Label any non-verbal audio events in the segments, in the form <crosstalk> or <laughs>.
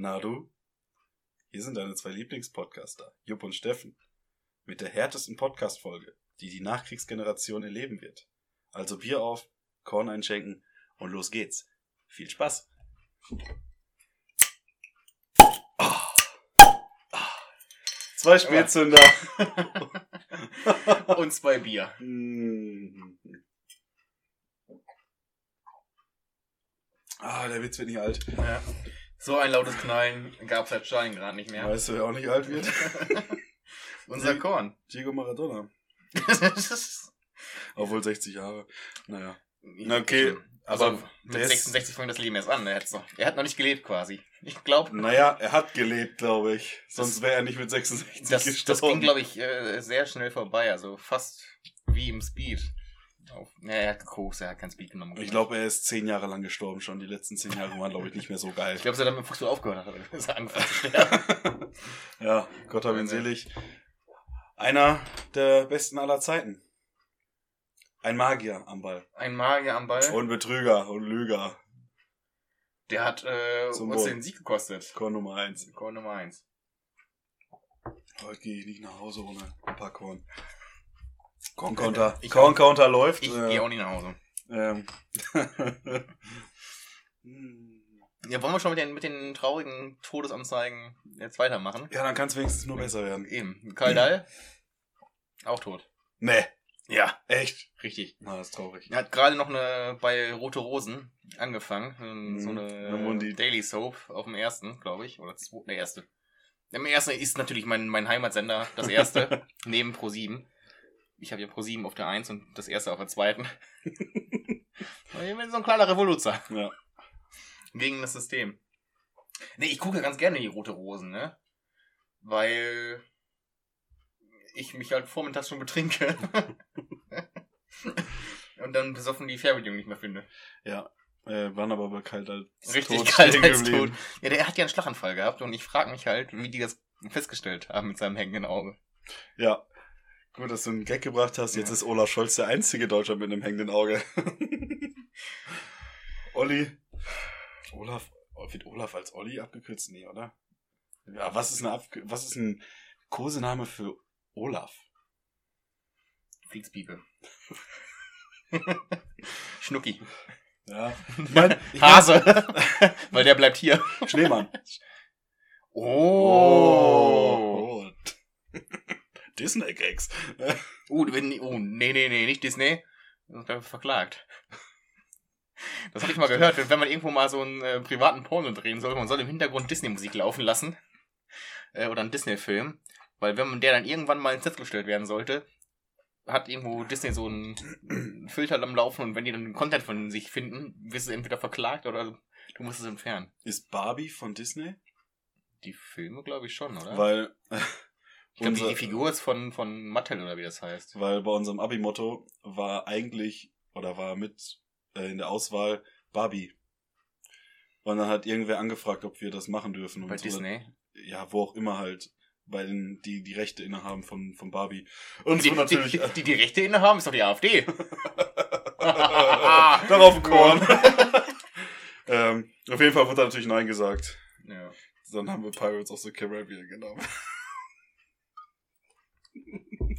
Na du? Hier sind deine zwei Lieblingspodcaster, Jupp und Steffen. Mit der härtesten Podcast-Folge, die die Nachkriegsgeneration erleben wird. Also Bier auf, Korn einschenken und los geht's. Viel Spaß! Zwei Spätzünder. <laughs> Und zwei Bier. Ah, der Witz wird nicht alt. Ja. So ein lautes Knallen gab's seit Stalingrad nicht mehr. Weißt du, wer auch nicht alt wird? <laughs> Unser Korn. Diego Maradona. <laughs> Obwohl 60 Jahre. Naja. Okay, Also aber mit der ist- 66 fängt das Leben erst an. Er, noch, er hat noch nicht gelebt quasi. Ich glaube, Naja, er hat gelebt, glaube ich. Sonst wäre er nicht mit 66 das, gestorben. das ging, glaube ich, äh, sehr schnell vorbei. Also fast wie im Speed. Auf, ja, er hat gekokst, er hat kein Speed genommen. ich glaube, er ist zehn Jahre lang gestorben schon. Die letzten zehn Jahre waren, glaube ich, nicht mehr so geil. ich glaube, seit er mit Fußball aufgehört hat, ist er angefangen zu <laughs> sterben. ja, Gott hab ihn selig. Einer der besten aller Zeiten. Ein Magier am Ball. Ein Magier am Ball. Und Betrüger und Lüger. Der hat äh, Zum uns Wohl. den Sieg gekostet. Korn Nummer eins. Korn Nummer 1. Heute gehe ich nicht nach Hause ohne ein paar Korn. Okay. Counter. Ich Korn Counter läuft. Ich äh, gehe auch nicht nach Hause. ähm. Hm. <laughs> Ja, wollen wir schon mit den, mit den traurigen Todesanzeigen jetzt weitermachen? ja, dann kann es wenigstens nur besser werden. Eben. Karl Dahl, auch tot. Nee, Ja. echt. Richtig. Na, das ist traurig. Er hat gerade noch eine bei Rote Rosen angefangen. ähm, So Mhm. eine Na, Mundi. Daily Soap auf dem ersten, glaube ich. Oder der erste. Der erste ist natürlich mein, mein Heimatsender, das erste, <laughs> neben Pro7. Ich habe ja Pro7 auf der 1 und das erste auf der zweiten. <laughs> Ich bin so ein kleiner Revoluzer. Ja. Gegen das System. Nee, ich gucke ganz gerne die Rote Rosen, ne? Weil ich mich halt vormittags schon betrinke. <laughs> Und dann besoffen die Fernbedienung nicht mehr finde. Ja. Äh, waren aber bei kalt als Richtig tot kalt als tot. Ja, der hat ja einen Schlaganfall gehabt und ich frage mich halt, wie die das festgestellt haben mit seinem hängenden Auge. Ja. Gut, dass du einen Gag gebracht hast. Jetzt Ja. ist Olaf Scholz der einzige Deutscher mit einem hängenden Auge. <laughs> Olli. Olaf. Wird Olaf als Olli abgekürzt? Nee, oder? Ja, was ist eine was ist ein Kosename für Olaf? Fliegsbiebe. <laughs> Schnucki. Ja. Ich <laughs> mein, ich mein, Hase. Weil der bleibt hier. Schneemann. Oh. Oh. Disney-Gags. <laughs> Uh, wenn, oh, nee, nee, nee, nicht Disney. Wird verklagt. Das habe ich mal gehört, wenn man irgendwo mal so einen äh, privaten Porno drehen soll, man soll im Hintergrund Disney-Musik laufen lassen. Äh, oder einen Disney-Film. Weil wenn man der dann irgendwann mal ins Netz gestellt werden sollte, hat irgendwo Disney so einen <clears throat> Filter am Laufen und wenn die dann den Content von sich finden, wirst du entweder verklagt oder du musst es entfernen. Ist Barbie von Disney? Die Filme glaube ich schon, oder? Weil, <laughs> ich glaube, die, Figur ist von, von Mattel oder wie das heißt. weil bei unserem Abi-Motto war eigentlich, oder war mit äh, in der Auswahl Barbie. Und dann hat irgendwer angefragt, ob wir das machen dürfen. Und Bei Disney. Ja, wo auch immer halt. Bei den, die die Rechte innehaben von, von Barbie. Und die, so natürlich. Die, die, die Rechte innehaben, ist doch die AfD. <laughs> <laughs> Darauf ein Korn. <laughs> ähm, auf jeden Fall wurde da natürlich Nein gesagt. ja. Dann haben wir Pirates of the Caribbean genommen.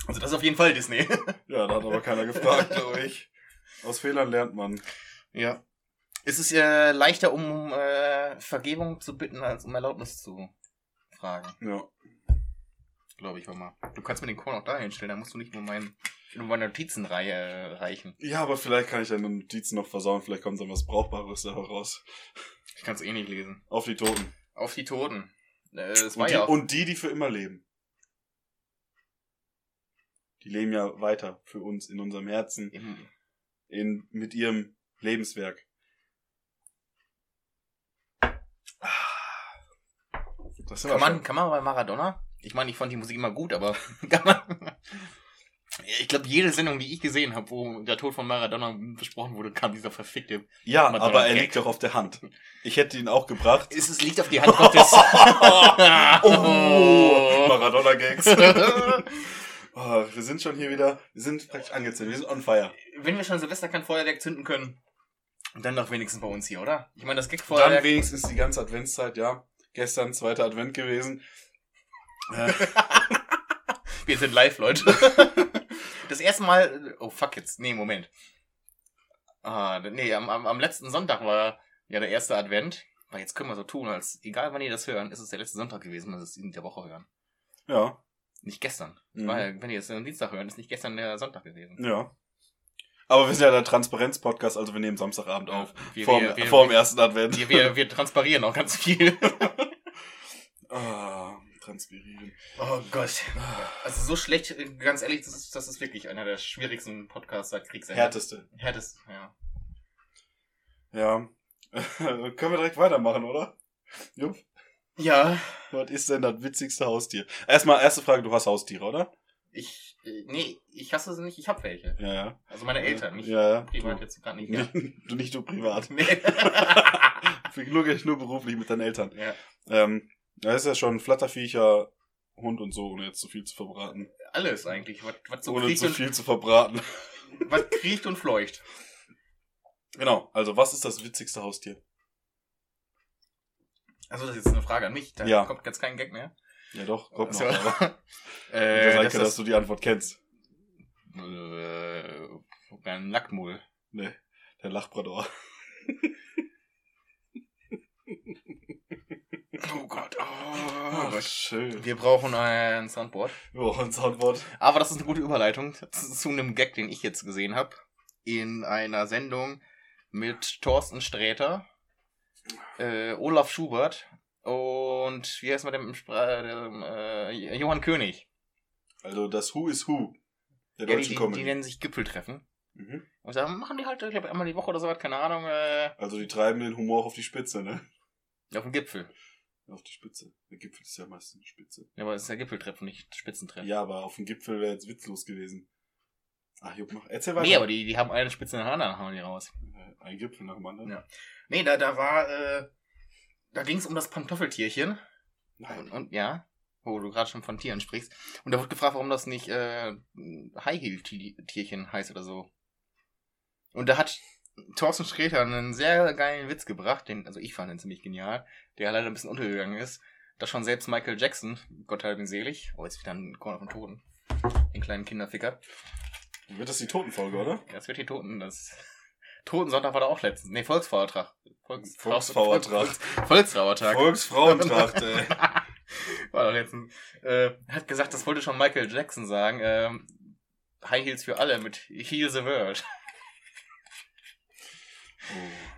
Also das ist auf jeden Fall Disney. <laughs> Ja, da hat aber keiner gefragt, <laughs> glaube ich. Aus Fehlern lernt man. ja. Es ist äh, leichter, um äh, Vergebung zu bitten, als um Erlaubnis zu fragen. Ja. Glaube ich auch mal. Du kannst mir den Korn auch da hinstellen, da musst du nicht nur mein, nur meine Notizenreihe äh, reichen. Ja, aber vielleicht kann ich deine Notizen noch versauen. Vielleicht kommt dann was Brauchbares da raus. Ich kann es eh nicht lesen. Auf die Toten. Auf die Toten. Äh, es war Und die, ja und die, die für immer leben. Die leben ja weiter für uns in unserem Herzen, Im, in, mit ihrem Lebenswerk. Das kann, man, kann man bei Maradona? Ich meine, ich fand die Musik immer gut, aber <laughs> kann man. Ich glaube, jede Sendung, die ich gesehen habe, wo der Tod von Maradona besprochen wurde, kam dieser verfickte. Ja, Madonna aber er Gag. liegt doch auf der Hand. Ich hätte ihn auch gebracht. Es, es liegt auf die Hand Gottes. <laughs> oh, Maradona-Gags. <laughs> oh, wir sind schon hier wieder, wir sind praktisch angezündet, wir sind on fire. Wenn wir schon Silvester kein Feuerwerk zünden können, dann doch wenigstens bei uns hier, oder? Ich meine, das Dann Gag-Feuerwerk. wenigstens die ganze Adventszeit, ja. Gestern zweiter Advent gewesen. Äh, <laughs> Wir sind live, Leute. <laughs> Das erste Mal. Oh fuck jetzt. Nee, Moment. Ah, nee, am, am, am letzten Sonntag war ja der erste Advent. Aber jetzt können wir so tun, als egal wann ihr das hören, ist es der letzte Sonntag gewesen, dass es in der Woche hören. ja. Nicht gestern. Mhm. Weil, wenn ihr es am Dienstag hören, ist nicht gestern der Sonntag gewesen. Ja. Aber wir sind ja der Transparenz-Podcast, also wir nehmen Samstagabend auf. Wir, Vor, wir, vor dem ersten Advent. wir, wir, wir transparieren auch ganz viel. <laughs> Ah, transpirieren. Oh Gott. Also so schlecht, ganz ehrlich, das ist, das ist wirklich einer der schwierigsten Podcasts seit Kriegsende. Härteste. Härtest, ja. Ja. <laughs> Können wir direkt weitermachen, oder? Jupp. Ja, Was ist denn das witzigste Haustier? Erstmal, erste Frage, du hast Haustiere, oder? ich, äh, nee, ich hasse sie nicht, ich hab welche. Ja, ja. Also meine Eltern, nicht ja, ja. privat jetzt gerade nicht. Ja. <laughs> Du nicht du privat. Nee. <laughs> Wirklich nur beruflich mit deinen Eltern. ja. Ähm, da ist ja schon Flatterviecher, Hund und so, ohne jetzt zu viel zu verbraten. Alles eigentlich, was, was so ohne zu und, viel zu verbraten. <laughs> was kriecht und fleucht. Genau, also was ist das witzigste Haustier? Also das ist jetzt eine Frage an mich, da Ja. kommt jetzt kein Gag mehr. Ja doch, kommt noch. So. Aber <laughs> Äh, ich das denke, dass du die Antwort kennst. äh, ein Nacktmull. Nee, der Lachbrador. <laughs> Oh Gott, oh Gott. schön. Wir brauchen ein Soundboard. Oh, ein Soundboard. Aber das ist eine gute Überleitung zu zu einem Gag, den ich jetzt gesehen habe. In einer Sendung mit Thorsten Sträter, äh, Olaf Schubert und wie heißt man dem, Spra dem äh, Johann König. Also das Who is Who der Ja, die, deutschen die, Comedy. die nennen sich Gipfeltreffen. mhm. Und da machen die halt, ich glaube, einmal die Woche oder so was, keine Ahnung, äh, Also die treiben den Humor auf die Spitze, ne? auf dem Gipfel. Auf die Spitze. Der Gipfel ist ja meistens eine Spitze. Ja, aber es ist ja Gipfeltreffen, nicht Spitzentreffen. Ja, aber auf dem Gipfel wäre jetzt witzlos gewesen. Ach, Jupp, mach. Erzähl weiter. Nee, aber die, die haben eine Spitze in der anderen, hauen die raus. Ein Gipfel nach dem anderen. Ja. Nee, da, da war, äh, da ging es um das Pantoffeltierchen. Und, Nein. und ja, wo du gerade schon von Tieren sprichst. Und da wurde gefragt, warum das nicht äh, High-Heel-Tierchen heißt oder so. Und da hat Thorsten Sträter einen sehr geilen Witz gebracht, den, also ich fand den ziemlich genial, der leider ein bisschen untergegangen ist, dass schon selbst Michael Jackson, Gott hab ihn selig, oh, jetzt wieder ein Corner von Toten, den kleinen Kinderficker. Wird das die Totenfolge, oder? Ja, das wird die Toten, das Totensonntag war da auch letztens. Nee, Volksfeiertag. Volks Volksfeiertag. Volks Volksfeiertag. Volksfrauentracht, ey. <laughs> War doch letztens. Äh, hat gesagt, das wollte schon Michael Jackson sagen. Ähm, High Heels für alle mit Heal the World.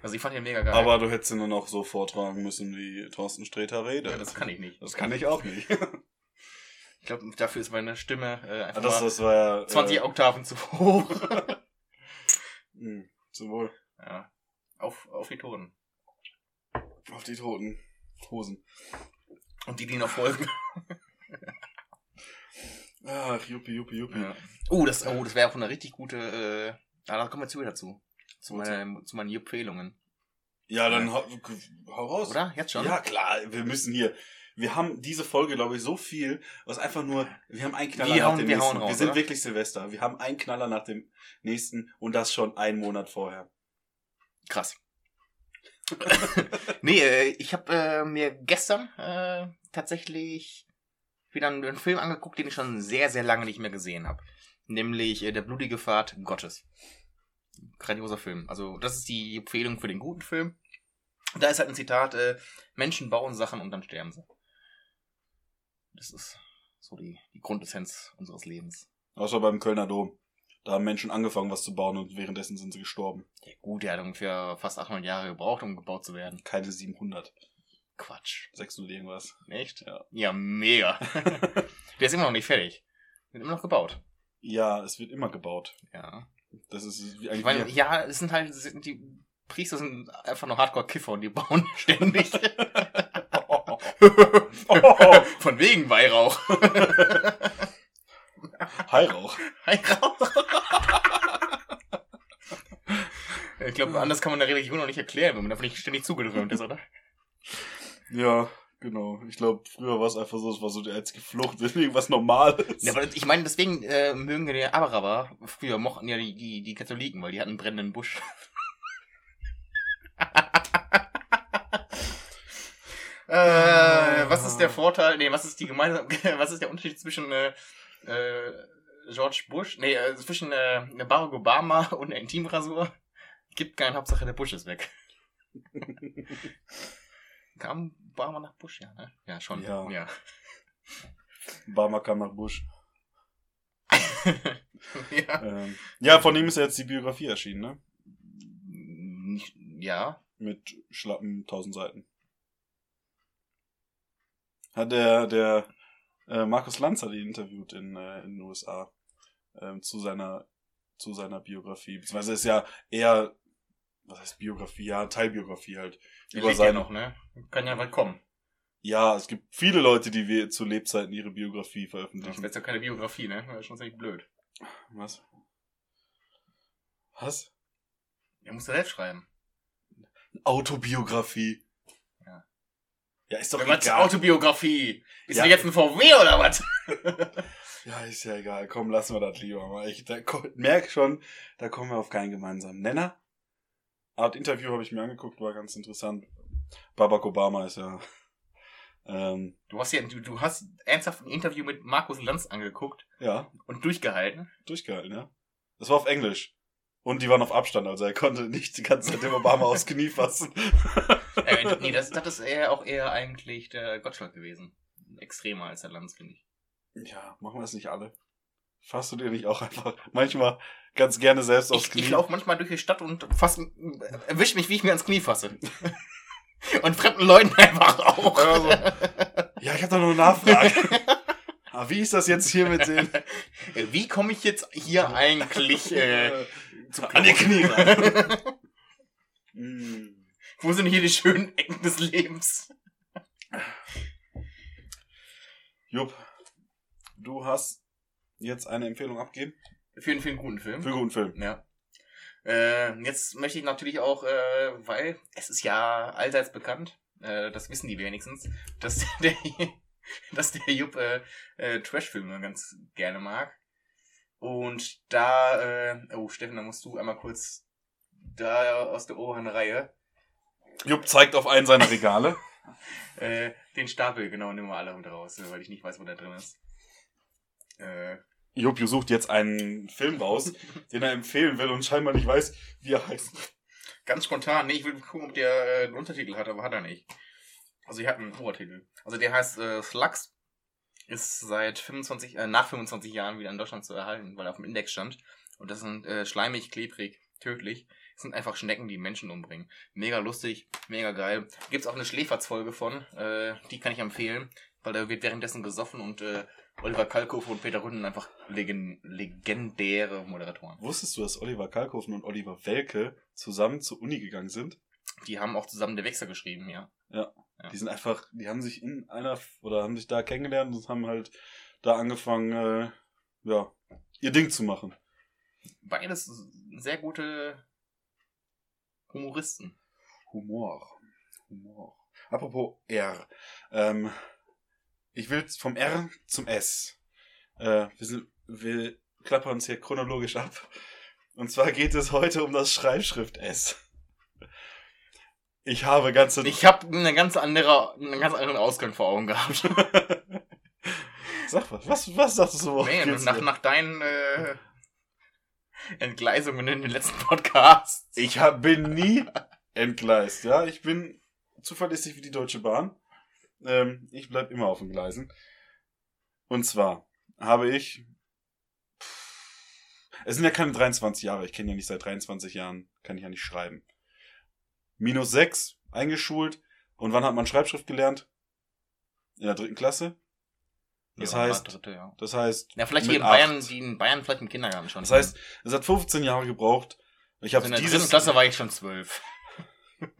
Also ich fand den mega geil. Aber du hättest ihn dann auch so vortragen müssen, wie Thorsten Sträter redet. ja, das kann ich nicht. Das kann ich auch nicht. Ich glaube, dafür ist meine Stimme äh, einfach das, das war ja. 20 äh, Oktaven zu hoch. <laughs> mh, Zum Wohl. ja. Auf, auf die Toten. Auf die toten Hosen. Und die, die noch folgen. <laughs> Ach, juppie, juppie, juppie. Ja. Oh, das, oh, das wäre auch eine richtig gute. Äh, ah, da kommen wir zu dazu. Zu, Wozu? meine, zu meinen Empfehlungen. Ja, dann hau, hau raus. Oder? Jetzt schon? Ja, klar, wir müssen hier. Wir haben diese Folge, glaube ich, so viel, was einfach nur, wir haben einen Knaller Wir nach hauen- dem wir nächsten. hauen raus, wir sind oder? wirklich Silvester. Wir haben einen Knaller nach dem nächsten und das schon einen Monat vorher. Krass. <laughs> nee, äh, ich habe äh, mir gestern äh, tatsächlich wieder einen, einen Film angeguckt, den ich schon sehr, sehr lange nicht mehr gesehen habe. Nämlich äh, Der blutige Pfad Gottes. Grandioser Film. Also, das ist die Empfehlung für den guten Film. Da ist halt ein Zitat, äh, Menschen bauen Sachen und dann sterben sie. Das ist so die, die Grundessenz unseres Lebens. Außer beim Kölner Dom. Da haben Menschen angefangen, was zu bauen und währenddessen sind sie gestorben. Ja, gut, der hat ungefähr fast 800 Jahre gebraucht, um gebaut zu werden. Keine 700. Quatsch. 600 irgendwas. Echt? Ja. Ja, mega. <laughs> Der ist immer noch nicht fertig. Wird immer noch gebaut. Ja, es wird immer gebaut. Ja. Das ist wie Ich eigentlich. meine, ja, es sind halt, sind die Priester sind einfach nur Hardcore-Kiffer und die <laughs> bauen ständig. <laughs> <laughs> Von wegen Weihrauch. <laughs> Heirauch. Weihrauch. <laughs> Ich glaube, anders kann man eine Religion noch nicht erklären, wenn man davon nicht ständig zugedröhnt ist, oder? Ja, genau. Ich glaube, früher war es einfach so, es war so die einzige Flucht, irgendwas Normales. Ja, aber ich meine, deswegen äh, mögen wir die Araber. Früher mochten ja die, die, die Katholiken, weil die hatten einen brennenden Busch. Äh, was ist der Vorteil, nee, was ist die gemeinsam, <laughs> was ist der Unterschied zwischen äh, äh, George Bush, nee, äh, zwischen äh, Barack Obama und der Intimrasur? Gibt keinen, Hauptsache der Bush ist weg. <laughs> Kam Obama nach Bush, ja, ne? Ja, schon. Ja. ja. Obama kam nach Bush. <laughs> ja. Ähm, ja, von ihm ist ja jetzt die Biografie erschienen, ne? Ja. Mit schlappen 1000 Seiten. Hat der, der äh, Markus Lanz hat ihn interviewt in, äh, in den USA ähm, zu seiner zu seiner Biografie. Beziehungsweise ist ja eher, was heißt Biografie? Ja, Teilbiografie halt. Der Über lebt ja seine- noch, ne? Kann ja bald kommen. Ja, es gibt viele Leute, die wir zu Lebzeiten ihre Biografie Das veröffentlichen. wäre jetzt ja keine Biografie, ne? Das ist schon ziemlich blöd. Was? Was? Er muss ja selbst schreiben. Autobiografie. Ja. Ja, ist doch zur egal. Autobiografie. Ist Ja. ja. jetzt ein VW oder was? <laughs> Ja, ist ja egal. Komm, lassen wir das lieber mal. Ich da, komm, merk schon, da kommen wir auf keinen gemeinsamen Nenner. Art Interview habe ich mir angeguckt, war ganz interessant. Barack Obama ist ja. Ähm, Du hast ja, du, du hast ernsthaft ein Interview mit Markus Lanz angeguckt ja, und durchgehalten. durchgehalten, ja. Das war auf Englisch. Und die waren auf Abstand, also er konnte nicht die ganze Zeit dem Obama aufs Knie fassen. <laughs> Äh, nee, das, das ist eher auch eher eigentlich der Gottschalk gewesen. Extremer als der Lanz, finde ich. Ja, machen wir es nicht alle. Fasst du dir nicht auch einfach manchmal ganz gerne selbst aufs Ich, Knie? ich laufe manchmal durch die Stadt und fass, erwisch mich, wie ich mir ans Knie fasse. <laughs> und fremden Leuten einfach auch. Also, ja, ich habe da noch eine Nachfrage. <laughs> ah, wie ist das jetzt hier mit den... Wie komme ich jetzt hier eigentlich äh, <laughs> zum An die Knie ran? Mm. Wo sind hier die schönen Ecken des Lebens? Jupp, du hast jetzt eine Empfehlung abgeben Für, einen- für einen guten Film. für einen guten Film. Ja. Äh, jetzt möchte ich natürlich auch, äh, weil es ist ja allseits bekannt, äh, das wissen die wenigstens, dass <laughs> der, dass der Jupp äh, äh, Trash-Filme ganz gerne mag. Und da, äh, oh Steffen, da musst du einmal kurz da aus der oberen Reihe Jupp zeigt auf einen seiner Regale. <laughs> äh, den Stapel, genau, nimm mal alle mit raus, weil ich nicht weiß, wo der drin ist. Äh, Jupp sucht jetzt einen Film raus, den er empfehlen will und scheinbar nicht weiß, wie er heißt. Ganz spontan, nee, ich will gucken, ob der äh, einen Untertitel hat, aber hat er nicht. Also, er hat einen Obertitel. Also, der heißt äh, Slugs. Ist seit 25, äh, nach 25 Jahren wieder in Deutschland zu erhalten, weil er auf dem Index stand. Und das sind äh, schleimig, klebrig, tödlich. Sind einfach Schnecken, die Menschen umbringen. Mega lustig, mega geil. Gibt's auch eine Schläferzfolge von, äh, die kann ich empfehlen, weil da wird währenddessen gesoffen und äh, Oliver Kalkofe und Peter Ründen einfach legen, legendäre Moderatoren. Wusstest du, dass Oliver Kalkofen und Oliver Welke zusammen zur Uni gegangen sind? Die haben auch zusammen der Wechsel geschrieben, ja. Ja. Die sind einfach, die haben sich in einer, oder haben sich da kennengelernt und haben halt da angefangen, äh, ja, ihr Ding zu machen. Beides sehr gute Humoristen. Humor. Humor. Apropos R. Ähm, ich will vom R zum S. Äh, wir, sind, wir klappern uns hier chronologisch ab. Und zwar geht es heute um das Schreibschrift S. Ich habe ganze... Ich habe eine ganz andere, einen ganz anderen Ausgang vor Augen gehabt. <laughs> Sag was, was, was sagst du so? Nee, nach, nach deinen äh, Entgleisungen in den letzten Podcasts. Ich hab, bin nie entgleist, ja. Ich bin zuverlässig wie die Deutsche Bahn. Ähm, ich bleib immer auf den Gleisen. Und zwar habe ich. Es sind ja keine 23 Jahre. Ich kenne ja nicht seit 23 Jahren, kann ich ja nicht schreiben. Minus 6, eingeschult. Und wann hat man Schreibschrift gelernt? In der dritten Klasse. Das heißt, Dritte, ja. das heißt, ja, vielleicht hier in Bayern, acht. die in Bayern vielleicht im Kindergarten schon. das heißt, es hat 15 Jahre gebraucht. Ich habe also in der dritten Klasse war ich schon zwölf. <laughs>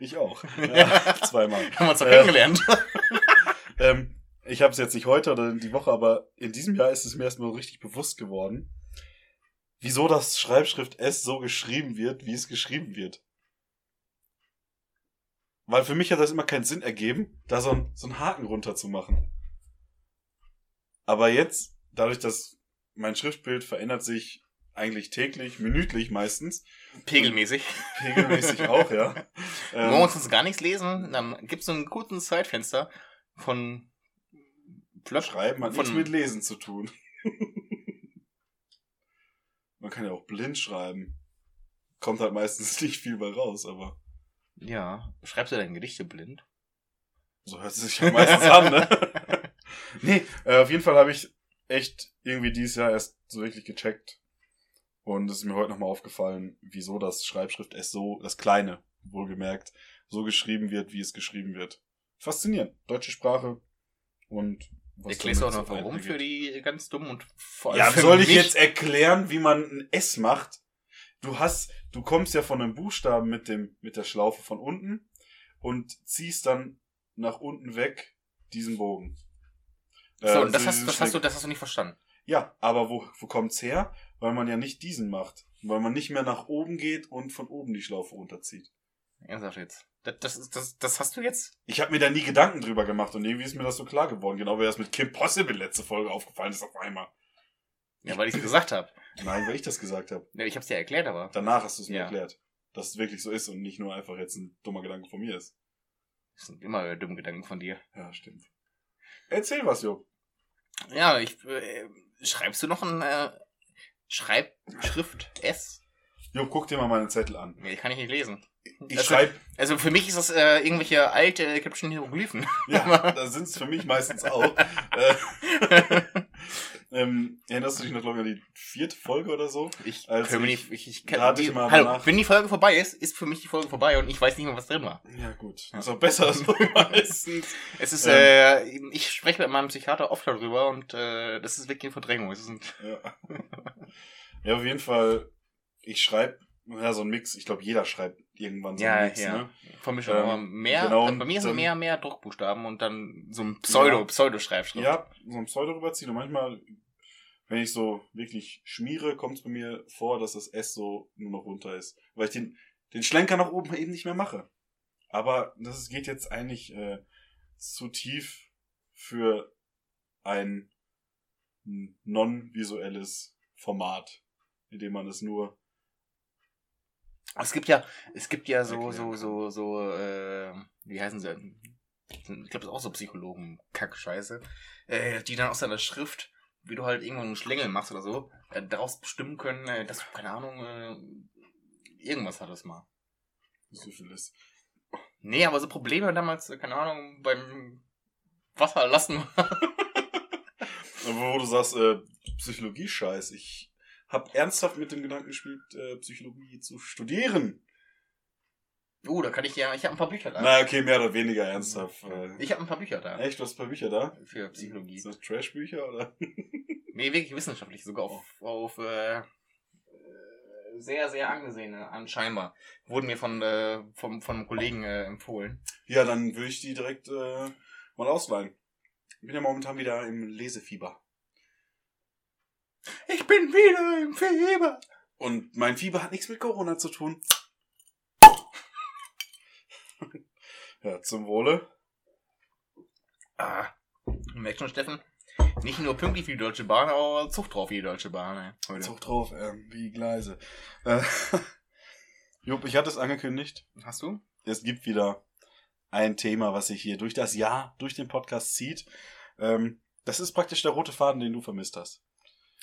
Ich auch. <laughs> Ja, zweimal. Haben wir uns doch Äh, kennengelernt. <laughs> Ähm, ich habe es jetzt nicht heute oder die Woche, aber in diesem Jahr ist es mir erstmal richtig bewusst geworden, wieso das Schreibschrift S so geschrieben wird, wie es geschrieben wird. Weil für mich hat das immer keinen Sinn ergeben, da so, ein, so einen Haken runter zu machen. Aber jetzt, dadurch, dass mein Schriftbild verändert sich eigentlich täglich, minütlich meistens. Pegelmäßig. Pegelmäßig <laughs> auch, ja. Wenn wir uns gar nichts lesen, dann gibt es so ein kurzes Zeitfenster von Flop. Schreiben hat von, nichts mit Lesen zu tun. <laughs> Man kann ja auch blind schreiben. Kommt halt meistens <laughs> nicht viel bei raus, aber. Ja. Schreibst du deine Gedichte blind? So hört es sich ja meistens an, ne? <laughs> nee, äh, auf jeden Fall habe ich echt irgendwie dieses Jahr erst so wirklich gecheckt. Und es ist mir heute nochmal aufgefallen, wieso das Schreibschrift S so, das Kleine, wohlgemerkt, so geschrieben wird, wie es geschrieben wird. Faszinierend. Deutsche Sprache und was Erklärst du auch noch warum für die ganz dumm und vor allem. Ja, soll ich jetzt erklären, wie man ein S macht? Du hast, du kommst ja von einem Buchstaben mit dem, mit der Schlaufe von unten und ziehst dann nach unten weg diesen Bogen. So, äh, das, hast, das, hast du, das hast du nicht verstanden. Ja, aber wo, wo kommt's her? Weil man ja nicht diesen macht. Weil man nicht mehr nach oben geht und von oben die Schlaufe runterzieht. Ernsthaft jetzt? Das, das, das, das hast du jetzt? Ich habe mir da nie Gedanken drüber gemacht und irgendwie ist mir das so klar geworden. Genau wie das mit Kim Possible letzte Folge aufgefallen ist auf einmal. Ja, weil ich es gesagt habe. Nein, weil ich das gesagt habe. Ja, ich habe es dir erklärt, aber. Danach hast du es mir ja. erklärt. Dass es wirklich so ist und nicht nur einfach jetzt ein dummer Gedanke von mir ist. Das sind immer dumme Gedanken von dir. Ja, stimmt. Erzähl was, Jo. Ja, ich. Äh, schreibst du noch ein äh, Schreibschrift S? Jo, guck dir mal meine Zettel an. Nee, kann ich nicht lesen. Ich also, schreibe. Also für mich ist das äh, irgendwelche alte ägyptischen Hieroglyphen. <laughs> Ja, da sind es für mich meistens auch. äh, <laughs> ähm, erinnerst du dich noch, glaube ich, an die vierte Folge oder so? Ich als ich, nicht, ich, kann, die, hallo, nach... wenn die Folge vorbei ist, ist für mich die Folge vorbei und ich weiß nicht mehr, was drin war. Ja, gut. Ja. Ist auch besser so <laughs> meistens. Es ist, ähm, äh, ich spreche mit meinem Psychiater oft darüber und äh, das ist wirklich eine Verdrängung. Ja. ja, auf jeden Fall, ich schreibe ja, so ein Mix. Ich glaube, jeder schreibt irgendwann so ja, einen Mix, ja. ne? Von mir schon ähm, mehr, genau, bei mir sind mehr, mehr Druckbuchstaben und dann so ein Pseudo, ja, Pseudo-Schreibschrift. Ja, so ein Pseudo rüberziehen und manchmal, wenn ich so wirklich schmiere, kommt es bei mir vor, dass das S so nur noch runter ist. Weil ich den, den Schlenker nach oben eben nicht mehr mache. Aber das geht jetzt eigentlich äh, zu tief für ein non-visuelles Format, in dem man es nur es gibt ja, es gibt ja so, so, so, so, äh, wie heißen sie? Ich glaube, das ist auch so Psychologen, Kackscheiße, äh, die dann aus deiner Schrift, wie du halt irgendwo einen Schlängel machst oder so, äh, daraus bestimmen können, äh, dass du, keine Ahnung, äh, irgendwas hattest mal. Syphilis. Nee, aber so Probleme damals, äh, keine Ahnung, beim Wasser lassen. aber <laughs> wo du sagst, äh, Psychologie-Scheiß, ich habe ernsthaft mit dem Gedanken gespielt, äh, Psychologie zu studieren. Oh, da kann ich ja, ich habe ein paar Bücher da. Na, okay, mehr oder weniger ernsthaft. Äh. Ich habe ein paar Bücher da. Echt, du hast ein paar Bücher da? Für Psychologie. Sind das Trash-Bücher oder? <laughs> nee, wirklich wissenschaftlich, sogar auf, auf äh, sehr, sehr angesehene, anscheinbar. Wurden mir von, äh, vom, von einem Kollegen äh, empfohlen. Ja, dann würde ich die direkt äh, mal ausleihen. Ich bin ja momentan wieder im Lesefieber. Ich bin wieder im Fieber. Und mein Fieber hat nichts mit Corona zu tun. <laughs> ja, zum Wohle. Ah, merkt schon, Steffen? Nicht nur pünktlich wie die Deutsche Bahn, aber Zucht drauf wie die Deutsche Bahn. Ey, heute. Zucht drauf, ähm, wie Gleise. Äh, <laughs> Jupp, ich hatte es angekündigt. Hast du? Es gibt wieder ein Thema, was sich hier durch das Jahr, durch den Podcast zieht. Ähm, das ist praktisch der rote Faden, den du vermisst hast.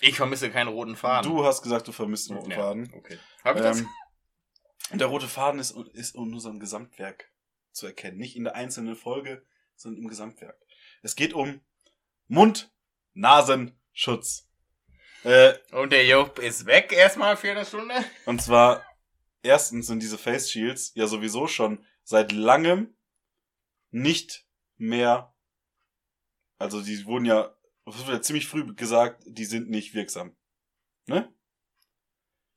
Ich vermisse keinen roten Faden. Du hast gesagt, du vermisst einen roten ja, Faden. Okay. Hab ich ähm, das? Der rote Faden ist, ist in unserem Gesamtwerk zu erkennen. Nicht in der einzelnen Folge, sondern im Gesamtwerk. Es geht um Mund-Nasenschutz. Äh, und der Job ist weg erstmal für eine Stunde. Und zwar, erstens sind diese Face Shields ja sowieso schon seit langem nicht mehr, also die wurden ja es wird ja ziemlich früh gesagt, die sind nicht wirksam. Ne?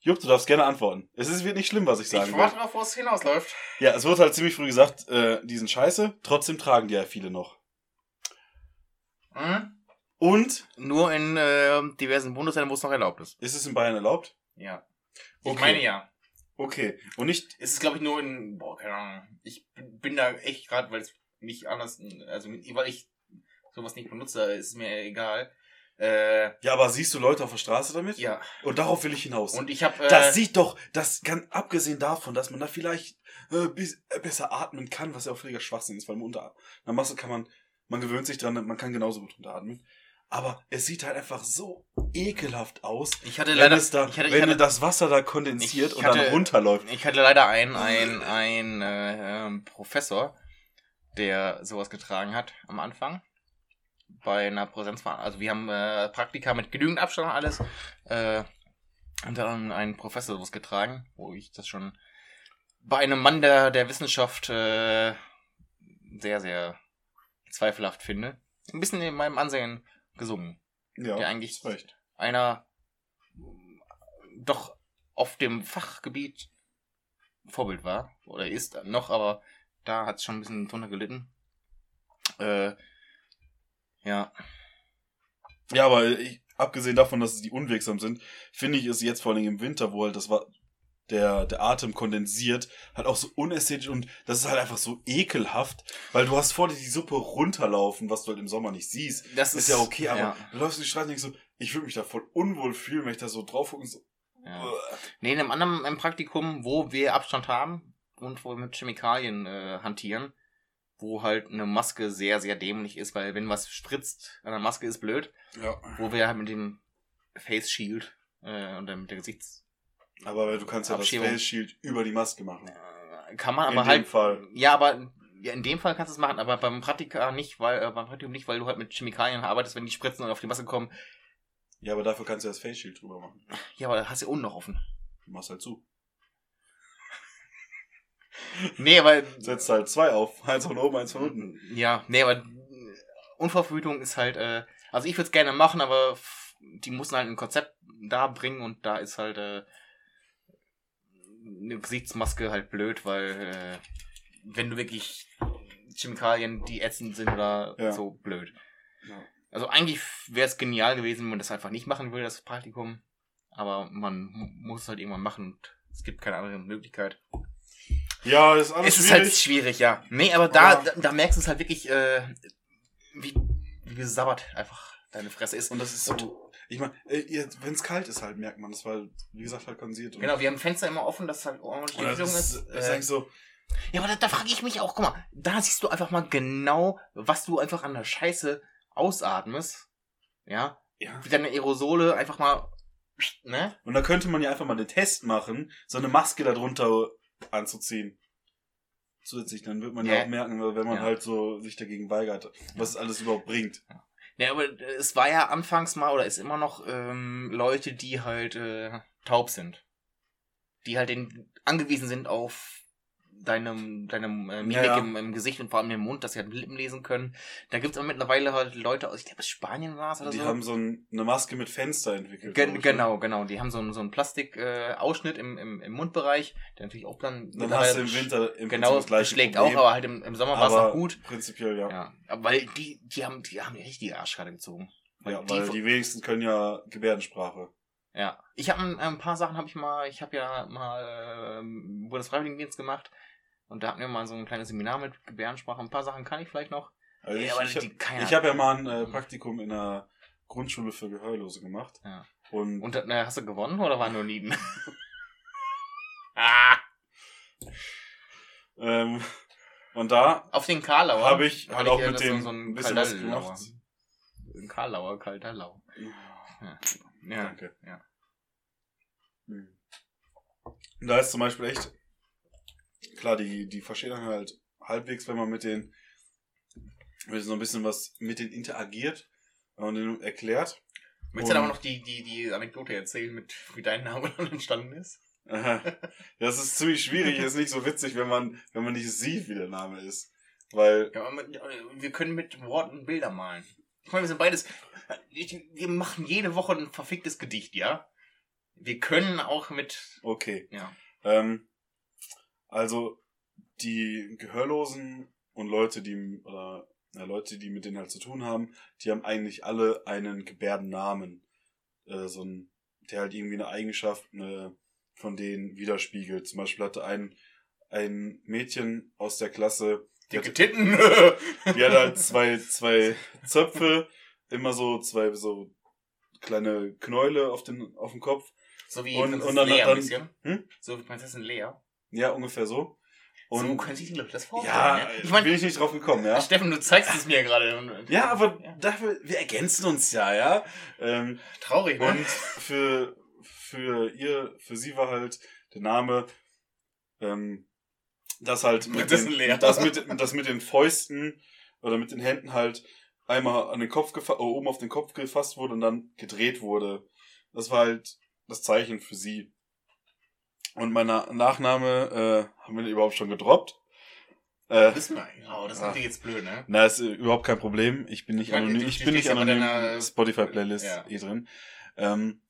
Jupp, du darfst gerne antworten. Es ist, wird nicht schlimm, was ich sage. Ich warte noch, wo es hinausläuft. Ja, es wird halt ziemlich früh gesagt, äh, die sind scheiße, trotzdem tragen die ja viele noch. Mhm. Und? Nur in äh, diversen Bundesländern, wo es noch erlaubt ist. Ist es in Bayern erlaubt? Ja. Ich okay. meine ja. Okay. Und nicht. Es ist, glaube ich, nur in. Boah, keine Ahnung. Ich bin da echt gerade, weil es nicht anders. Also, weil ich sowas nicht benutze, ist mir egal. Äh, Ja, aber siehst du Leute auf der Straße damit? ja. Und darauf will ich hinaus. Und ich habe. Äh, das sieht doch, das kann, abgesehen davon, dass man da vielleicht äh, bis, äh, besser atmen kann, was ja auch völliger Schwachsinn ist, weil man unter einer Masse kann man, man gewöhnt sich dran, man kann genauso gut unteratmen. Aber es sieht halt einfach so ekelhaft aus, ich hatte wenn, leider. es da, ich hatte, ich wenn hatte, das Wasser da kondensiert Ich und dann hatte- runterläuft. Ich hatte leider einen, einen, einen äh, Professor, der sowas getragen hat am Anfang. Bei einer Präsenzveranstaltung. Also wir haben äh, Praktika mit genügend Abstand und alles. Äh, und dann einen Professor sowas getragen, wo ich das schon bei einem Mann der, der Wissenschaft äh, sehr, sehr zweifelhaft finde. Ein bisschen in meinem Ansehen gesungen. Ja, der eigentlich- recht. einer doch auf dem Fachgebiet Vorbild war oder ist noch, aber da hat es schon ein bisschen drunter gelitten. Äh, ja, Ja, aber ich, abgesehen davon, dass die unwegsam sind, finde ich es jetzt vor allem im Winter, wo halt das war, der, der Atem kondensiert, halt auch so unästhetisch und das ist halt einfach so ekelhaft, weil du hast vor dir die Suppe runterlaufen, was du halt im Sommer nicht siehst. das Ist ja okay, aber Ja, du läufst die Straße und denkst so, ich würde mich da voll unwohl fühlen, wenn ich da so drauf gucke und so. ja. Nee, in einem anderen Praktikum, wo wir Abstand haben und wo wir mit Chemikalien äh, hantieren, wo halt eine Maske sehr, sehr dämlich ist, weil wenn was spritzt an der Maske ist blöd, Ja. wo wir halt mit dem Face Shield äh, und dann mit der Gesichts Aber du kannst ja das Abschiebung. Face Shield über die Maske machen. Äh, Kann man In aber dem halt. Fall. Ja, aber ja, in dem Fall kannst du es machen, aber beim Praktika nicht, weil äh, beim Praktikum nicht, weil du halt mit Chemikalien arbeitest, wenn die spritzen und auf die Masse kommen. Ja, aber dafür kannst du das Face Shield drüber machen. Ja, aber da hast du unten noch offen. Du machst halt zu. Nee, aber Setzt halt zwei auf. Eins von oben, eins von unten. ja, nee, aber Unverhütung ist halt, äh, also ich würde es gerne machen, aber die müssen halt ein Konzept da bringen und da ist halt äh, eine Gesichtsmaske halt blöd, weil äh, wenn du wirklich Chemikalien, die ätzend sind oder Ja. so blöd. Ja. Also eigentlich wäre es genial gewesen, wenn man das einfach nicht machen will, das Praktikum. Aber man mu- muss es halt irgendwann machen und es gibt keine andere Möglichkeit. Ja, ist alles es ist schwierig. halt schwierig, ja. Nee, aber da, da, da merkst du es halt wirklich, äh, wie, wie besabbert einfach deine Fresse ist. Und das ist so. Ich meine, wenn es kalt ist, halt merkt man das, weil, wie gesagt, halt kondensiert. Genau, wir haben Fenster immer offen, dass halt ordentlich Lüftung ist, ist. ist Äh, eigentlich so. ja, aber da, da frage ich mich auch, guck mal, da siehst du einfach mal genau, was du einfach an der Scheiße ausatmest. Ja, Ja. wie deine Aerosole einfach mal, ne? Und da könnte man ja einfach mal den Test machen, so eine Maske darunter anzuziehen. Zusätzlich, dann wird man ja, Ja. auch merken, wenn man Ja. halt so sich dagegen weigert, was es alles überhaupt bringt. Ja, aber es war ja anfangs mal oder ist immer noch ähm, Leute, die halt äh, taub sind. Die halt den, angewiesen sind auf deinem, deinem äh, Mimik Ja, ja. Im, im Gesicht und vor allem im Mund, dass sie halt Lippen lesen können. Da gibt's aber mittlerweile halt Leute aus, ich glaube, Spanien war es oder Die so. haben so ein, eine Maske mit Fenster entwickelt. Gen ich, ne? genau, genau. Die haben so einen, so einen Plastikausschnitt äh, im, im, im Mundbereich, der natürlich auch dann, Dann hast du im Winter im genau das schlägt Problem, auch, aber halt im, im Sommer war es noch gut. Prinzipiell ja. Ja, aber weil die, die haben, die haben die richtige Arschkarte gezogen. Ja, die weil die wenigsten können ja Gebärdensprache. Ja, ich habe ein, ein paar Sachen habe ich mal, ich habe ja mal ähm, Bundesfreiwilligendienst gemacht und da hatten wir mal so ein kleines Seminar mit Gebärdensprache. Ein paar Sachen kann ich vielleicht noch. Also ich ich, habe ja mal ein äh, Praktikum in einer Grundschule für Gehörlose gemacht. Ja. Und, Und äh, hast du gewonnen oder war nur Nieden? ah, <laughs> ähm, und da auf den Karlauer. habe ich halt auch mit dem so ein ein bisschen was gemacht. Ein Karlauer, Kaldallau. Ja. ja. Danke. Ja. Hm. Und da ist zum Beispiel echt, klar, die, die verstehen dann halt halbwegs, wenn man mit denen, wenn so ein bisschen was mit denen interagiert und denen erklärt. Willst du dann aber noch die, die, die Anekdote erzählen, mit wie dein Name <laughs> dann entstanden ist? Aha. Das ist ziemlich schwierig, ist nicht so witzig, wenn man, wenn man nicht sieht, wie der Name ist. Weil, Ja, wir können mit Worten Bilder malen. Ich meine, wir sind beides. Wir machen jede Woche ein verficktes Gedicht, ja? Wir können auch mit. okay. Ja. Ähm, also, die Gehörlosen und Leute, die, oder, ja, Leute, die mit denen halt zu tun haben, die haben eigentlich alle einen Gebärdennamen. Äh, so ein, der halt irgendwie eine Eigenschaft eine, von denen widerspiegelt. Zum Beispiel hatte ein, ein Mädchen aus der Klasse, die hatte, Titten. <laughs> die hatte halt zwei, zwei <laughs> Zöpfe, immer so zwei so kleine Knäule auf den, auf dem Kopf. So wie Und- Prinzessin und dann- Lea dann-. Hm? So wie Prinzessin Lea. Ja, ungefähr so. so Und könnte ich mir das vorstellen. ja, ne? ich ich meine, bin ich nicht drauf gekommen, ja. Steffen, du zeigst es mir gerade. Ja, aber Ja. dafür, wir ergänzen uns ja, ja. Ähm, Traurig, ne? und für, für ihr, für sie war halt der Name, ähm, das halt mit Prinzessin den, das mit, das mit den Fäusten oder mit den Händen halt einmal an den Kopf gefa- oben auf den Kopf gefasst wurde und dann gedreht wurde. Das war halt das Zeichen für sie. Und mein Na Nachname äh, haben wir überhaupt schon gedroppt. Äh, Wissen wir. Oh, das ist natürlich jetzt blöd, ne? na, ist äh, überhaupt kein Problem. Ich bin nicht Ich anonym. Ich bin nicht anonym. deiner- Spotify-Playlist Ja. eh drin. Ähm,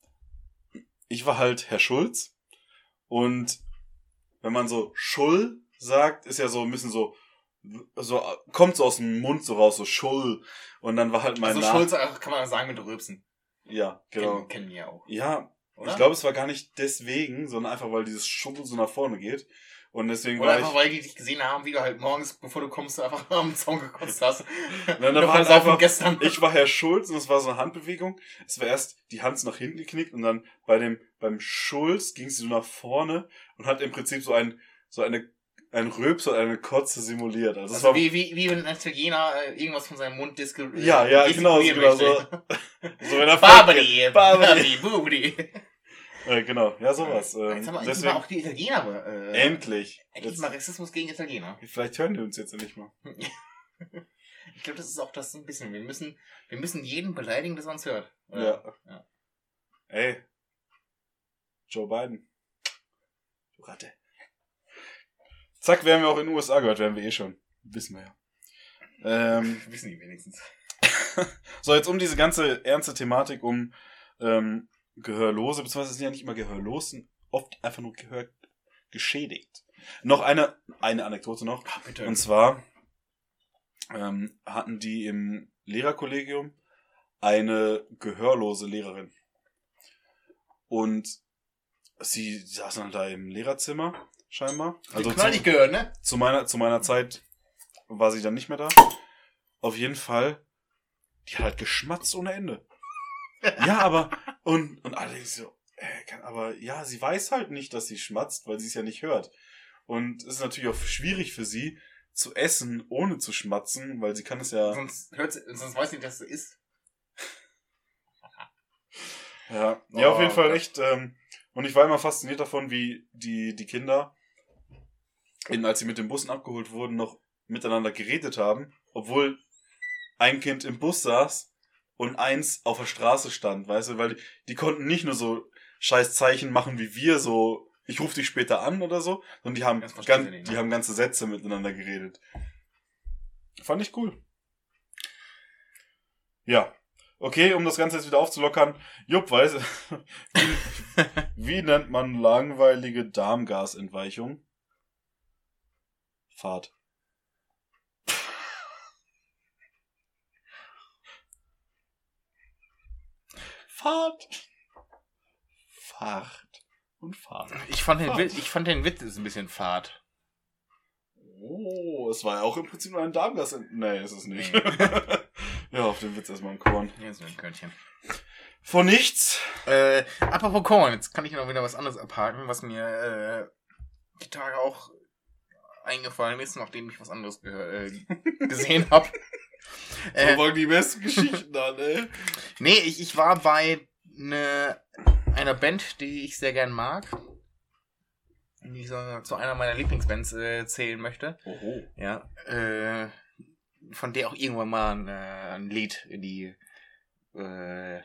ich war halt Herr Schulz. Und wenn man so Schull sagt, ist ja so ein bisschen so, so kommt so aus dem Mund so raus, so Schull. Und dann war halt mein Also Nach- Schulze ach, kann man sagen mit Rülpsen. Ja, genau. Kennen, kennen wir auch. Ja, Oder? ich glaube, es war gar nicht deswegen, sondern einfach, weil dieses Schull so nach vorne geht. Und deswegen Oder war einfach, ich. weil die dich gesehen haben, wie du halt morgens, bevor du kommst, einfach <laughs> am Zaun gekotzt hast. Nein, dann war halt einfach, gestern. Ich war Herr Schulz und es war so eine Handbewegung. Es war erst die Hand nach hinten geknickt und dann bei dem, beim Schulz ging sie so nach vorne und hat im Prinzip so ein, so eine, ein Röps oder eine Kotze simuliert. Also, Also war, wie, wie, wie wenn ein Italiener äh, irgendwas von seinem Mund diske Ja, ja, genau, genau möchte. <laughs> so wenn er Barbari. Barbari, Bubri. <laughs> Äh, genau, ja, sowas. Ähm, Jetzt haben wir endlich deswegen, mal auch die Italiener. Äh, endlich. Endlich Jetzt, mal Rassismus gegen Italiener. vielleicht hören die uns jetzt endlich mal. <laughs> Ich glaube, das ist auch das ein bisschen. Wir müssen, wir müssen jeden beleidigen, der uns hört. Ja. ja. Ey. Joe Biden. Du Ratte. Zack, werden wir auch in den USA gehört, werden wir eh schon. Wissen wir ja. Ähm, <laughs> Wissen die wenigstens. <laughs> so, jetzt um diese ganze ernste Thematik um ähm, Gehörlose, beziehungsweise sind ja nicht immer gehörlos, sind oft einfach nur Gehör geschädigt. Noch eine, eine Anekdote noch. Ach, bitte. Und zwar ähm, hatten die im Lehrerkollegium eine gehörlose Lehrerin. Und sie saßen dann da im Lehrerzimmer, scheinbar. also Knall zu, nicht gehört, ne? zu, meiner, zu meiner Zeit war sie dann nicht mehr da. Auf jeden Fall, die hat halt geschmatzt ohne Ende. Ja, aber, und, und alle so, äh, kann, aber ja, sie weiß halt nicht, dass sie schmatzt, weil sie es ja nicht hört. Und es ist natürlich auch schwierig für sie, zu essen, ohne zu schmatzen, weil sie kann es ja, Sonst, hört, sonst weiß sie nicht, dass es ist. ja, ja, auf jeden Oh, Fall echt, ähm, und ich war immer fasziniert davon, wie die, die Kinder, eben als sie mit den Bussen abgeholt wurden, noch miteinander geredet haben, obwohl ein Kind im Bus saß und eins auf der Straße stand, weißt du, weil die, die konnten nicht nur so scheiß Zeichen machen wie wir, so ich rufe dich später an oder so, sondern die haben, Das verstehen gan sie nicht, die ne? haben ganze Sätze miteinander geredet. Fand ich cool. Ja. Okay, um das Ganze jetzt wieder aufzulockern. Jupp, weiß, <laughs> wie, wie nennt man langweilige Darmgasentweichung? Fahrt. Fahrt. Fahrt. Und Fahrt. Ich fand den, Fahrt. Witz, ich fand den Witz ist ein bisschen fad. Oh, es war ja auch im Prinzip nur ein Darmgas. Nee, ist es nicht. Nee. <laughs> ja, auf den Witz erstmal ein Korn. Ist nur ein Körnchen. Von nichts. Äh, apropos Korn, jetzt kann ich noch wieder was anderes abhaken, was mir äh, die Tage auch eingefallen ist, nachdem ich was anderes äh, gesehen <laughs> habe. So wollen die besten Geschichten an, ey. Nee, ich, ich war bei ne, einer Band, die ich sehr gern mag. Die ich so, zu einer meiner Lieblingsbands äh, zählen möchte. Oho. Ja. Äh, von der auch irgendwann mal ein, äh, ein Lied in die äh,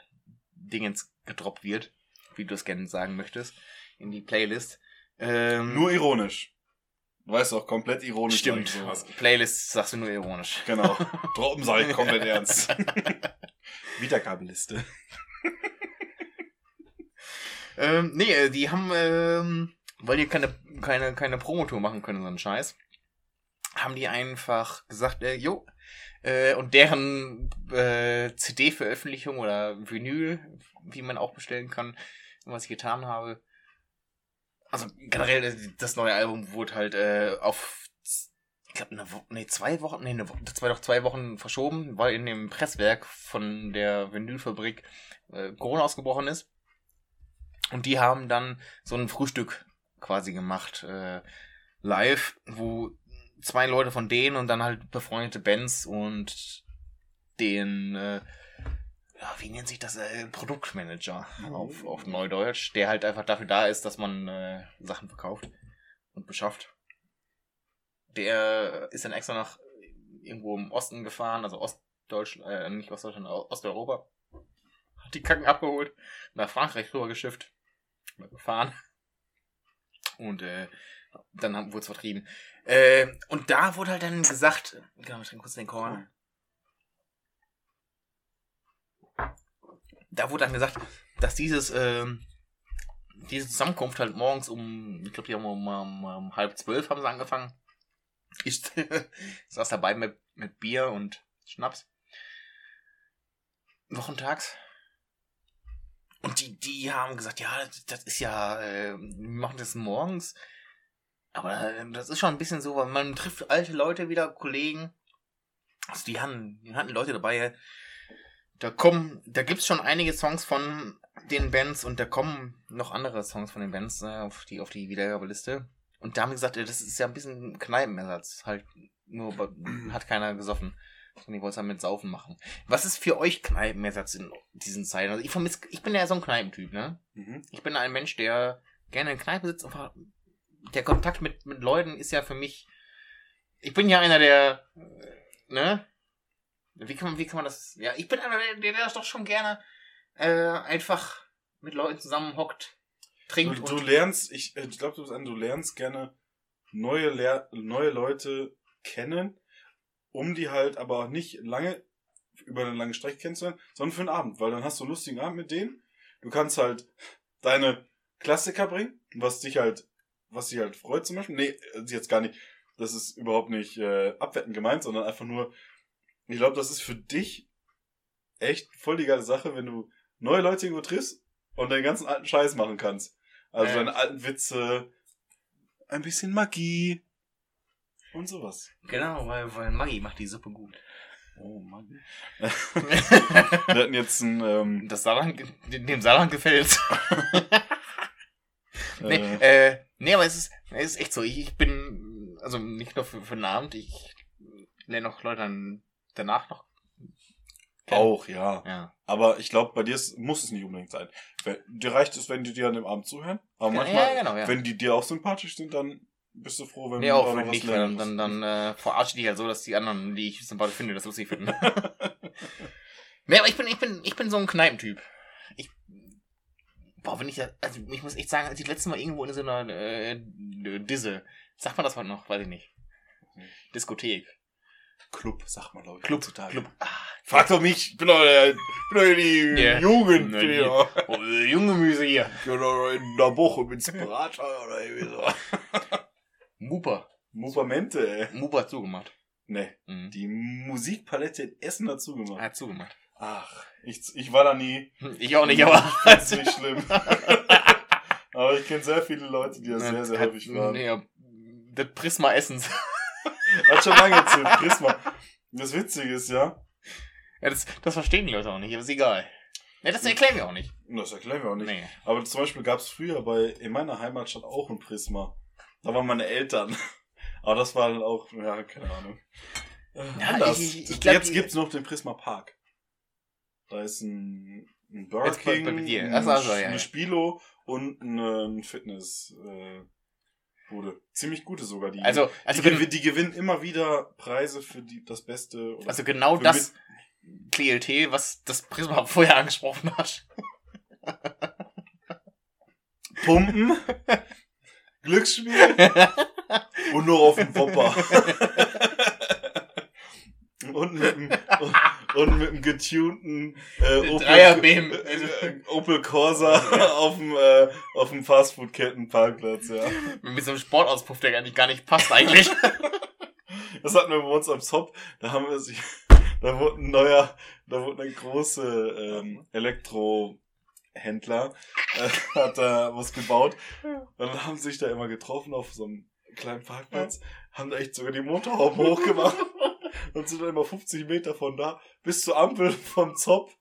Dingens gedroppt wird, wie du es gerne sagen möchtest, in die Playlist. Ähm, Nur ironisch. Du weißt doch, komplett ironisch. stimmt. Playlist sagst du nur ironisch. Genau. Droppen ich komplett ernst. <laughs> Wiedergabeliste. <laughs> Ähm, nee, äh, die haben, ähm, weil die keine, keine, keine Promotour machen können, so einen Scheiß, haben die einfach gesagt, äh, jo, äh, und deren äh, CD-Veröffentlichung oder Vinyl, wie man auch bestellen kann, was ich getan habe. Also generell, äh, das neue Album wurde halt äh, auf glaube, eine nee, zwei Wochen, nee, eine war doch zwei Wochen verschoben, weil in dem Presswerk von der Vinylfabrik äh, Corona ausgebrochen ist. Und die haben dann so ein Frühstück quasi gemacht, äh, live, wo zwei Leute von denen und dann halt befreundete Bands und den, äh, wie nennt sich das, äh, Produktmanager auf, auf Neudeutsch, der halt einfach dafür da ist, dass man äh, Sachen verkauft und beschafft. Der ist dann extra nach irgendwo im Osten gefahren, also Ostdeutschland, äh, nicht Ostdeutschland, Osteuropa. Hat die Kacken abgeholt, nach Frankreich rüber geschifft, gefahren. Und äh, dann wurde es vertrieben. Äh, und da wurde halt dann gesagt, genau, ich trinke kurz den Korn. Da wurde dann gesagt, dass dieses, ähm, diese Zusammenkunft halt morgens um, ich glaube, die haben um, um, um, halb zwölf haben sie angefangen. Ich <laughs> saß dabei mit, mit Bier und Schnaps. Wochentags. Und die, die haben gesagt, ja, das ist ja, äh, wir machen das morgens. Aber äh, das ist schon ein bisschen so, weil man trifft alte Leute wieder, Kollegen. Also die hatten, die hatten Leute dabei. Da kommen, da gibt's schon einige Songs von den Bands und da kommen noch andere Songs von den Bands äh, auf die auf die Wiedergabeliste. Und da haben wir gesagt, das ist ja ein bisschen Kneipenersatz. Halt nur hat keiner gesoffen. Und ich wollte es halt mit Saufen machen. Was ist für euch Kneipenersatz in diesen Zeiten? Also ich vermisse, ich bin ja so ein Kneipentyp, ne? Mhm. Ich bin ein Mensch, der gerne in Kneipe sitzt und der Kontakt mit, mit Leuten ist ja für mich. Ich bin ja einer der. Ne? Wie kann man, wie kann man das. Ja, ich bin einer, der, der das doch schon gerne äh, einfach mit Leuten zusammenhockt, trinkt. Du, du lernst, ich, ich glaube, du bist ein, du lernst gerne neue, Lehr neue Leute kennen, um die halt aber auch nicht lange über eine lange Strecke kennenzulernen, sondern für einen Abend, weil dann hast du einen lustigen Abend mit denen. Du kannst halt deine Klassiker bringen, was dich halt was sie halt freut zum Beispiel. Nee, jetzt gar nicht. Das ist überhaupt nicht äh, abwertend gemeint, sondern einfach nur, ich glaube, das ist für dich echt voll die geile Sache, wenn du neue Leute irgendwo triffst und deinen ganzen alten Scheiß machen kannst. Also äh. deine alten Witze, ein bisschen Magie und sowas. Genau, weil, weil Magie macht die Suppe gut. Oh Mann. <laughs> Wir hatten jetzt ein. Ähm, das Saarland, dem Saarland gefällt. <laughs> nee, äh, äh, nee, aber es ist, es ist echt so. Ich, ich bin, also nicht nur für, für den Abend, ich lerne auch Leute dann danach noch. Kennen. Auch, ja. ja. Aber ich glaube, bei dir ist, muss es nicht unbedingt sein. dir reicht es, wenn die dir an dem Abend zuhören. Aber manchmal, ja, genau, ja. wenn die dir auch sympathisch sind, dann bist du froh, wenn nee, auch wenn nicht, dann, dann, dann äh, verarsche ich halt so, dass die anderen, die ich sympathisch finde, das lustig finden. <laughs> nee, aber ich bin, ich bin, ich bin so ein Kneipentyp. Ich Boah, wenn ich ja, also ich muss echt sagen, als ich letztes Mal irgendwo in so einer äh, Disse, sagt man das heute noch, weiß ich nicht. Diskothek. Club, sagt man, glaube ich. Club, heutzutage. Club. Ah, Frag doch mich, ich bin doch, der, bin doch die yeah. Jugend. Nein, die, oh, junge Müse hier. Ich bin doch in der Woche mit Inspirator oder irgendwie so. <laughs> Mupa. Mupamente, ey. Mupa hat zugemacht. Ne, mhm. die Musikpalette in Essen hat zugemacht. Er hat zugemacht. Ach, ich, ich war da nie. Ich auch nicht, aber. Das ist nicht <laughs> schlimm. <laughs> aber ich kenne sehr viele Leute, die da sehr, sehr häufig waren. Nee, das Prisma Essens. Hat schon lange erzählt, Prisma. Das Witzige ist, ja. Ja, das, das verstehen die Leute auch nicht, aber ist egal. Ja, das erklären wir auch nicht. Das erklären wir auch nicht. Nee. Aber zum Beispiel gab es früher bei, in meiner Heimatstadt auch ein Prisma. Da waren meine Eltern. <laughs> Aber das war dann auch, ja, keine Ahnung. Ja, anders. Ich, ich glaub, Jetzt gibt's noch den Prisma Park. Da ist ein, ein Burger King, ein, also, also, ja, eine Spilo und ein Fitness. Äh, Bude. Ziemlich gute sogar. Die, also, also die, die gewinnen immer wieder Preise für die, das Beste. Also genau das Klientel, was das Prisma <laughs> vorher angesprochen hat. Pumpen, <laughs> Glücksspiel und nur auf dem Popper. <laughs> und mit dem, und mit einem getunten äh, Opel, äh, Opel Corsa <laughs> auf dem, äh, auf dem Fastfood-Kettenparkplatz, ja. Mit so einem Sportauspuff, der gar nicht, gar nicht passt eigentlich. <laughs> das hatten wir bei uns am Zop. Da haben wir sich, da wurde ein neuer, da wurde eine große ähm, Elektrohändler, äh, hat da was gebaut. Und dann haben sie sich da immer getroffen auf so einem kleinen Parkplatz, haben da echt sogar die Motorhaube hochgemacht <laughs> und sind dann immer 50 Meter von da bis zur Ampel <laughs> vom Zopf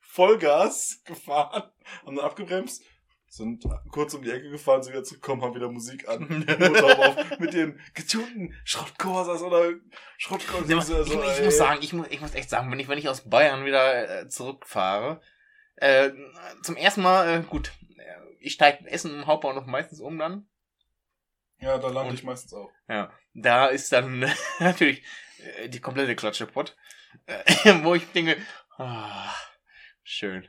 Vollgas gefahren, haben dann abgebremst, sind kurz um die Ecke gefahren, sind wieder zurückgekommen, haben wieder Musik an, <laughs> auf, mit den getunten Schrottkorsas oder Schrottkorsas. Ja, ich, also, ich muss sagen, ich muss, ich muss echt sagen, wenn ich, wenn ich aus Bayern wieder äh, zurückfahre, äh, zum ersten Mal, äh, gut, äh, ich steige in Essen im Hauptbahnhof meistens um dann. Ja, da lande ich meistens auch. Ja, da ist dann <laughs> natürlich die komplette Klatsche Pott, äh, <laughs> wo ich denke, ah, schön.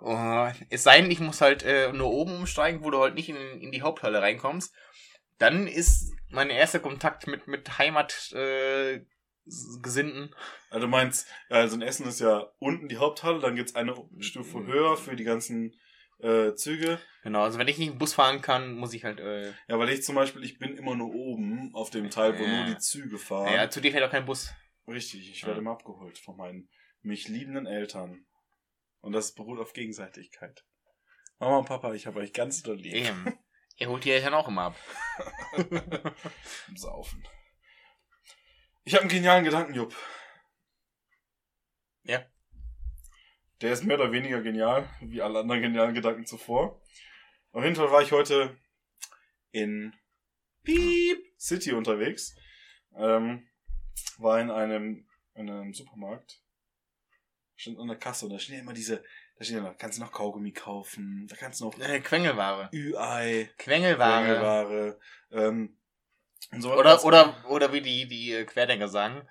Oh, es sei denn, ich muss halt äh, nur oben umsteigen, wo du halt nicht in, in die Haupthalle reinkommst. Dann ist mein erster Kontakt mit, mit Heimat äh, Gesinnten. Also du meinst, also in Essen ist ja unten die Haupthalle, dann gibt's eine Stufe höher für die ganzen äh, Züge. Genau, also wenn ich nicht Bus fahren kann, muss ich halt. Äh, Ja, weil ich zum Beispiel, ich bin immer nur oben auf dem Teil, wo Ja. nur die Züge fahren. ja, zu dir fährt auch kein Bus. Richtig, ich werde immer abgeholt von meinen mich liebenden Eltern. Und das beruht auf Gegenseitigkeit. Mama und Papa, ich habe euch ganz doll lieb. Eben. Ihr holt die Eltern auch immer ab. <laughs> Im Saufen. Ich habe einen genialen Gedanken, Jupp. Ja. Der ist mehr oder weniger genial, wie alle anderen genialen Gedanken zuvor. Auf jeden Fall war ich heute in Piep City unterwegs. Ähm, war in einem, in einem Supermarkt. Stand an der Kasse und da stehen ja immer diese, da stehen ja noch, kannst du noch Kaugummi kaufen, da kannst du noch Äh, Quengelware. Ü-Ei, Quengelware. Quengelware, ähm, und so Oder, oder, oder wie die, die Querdenker sagen.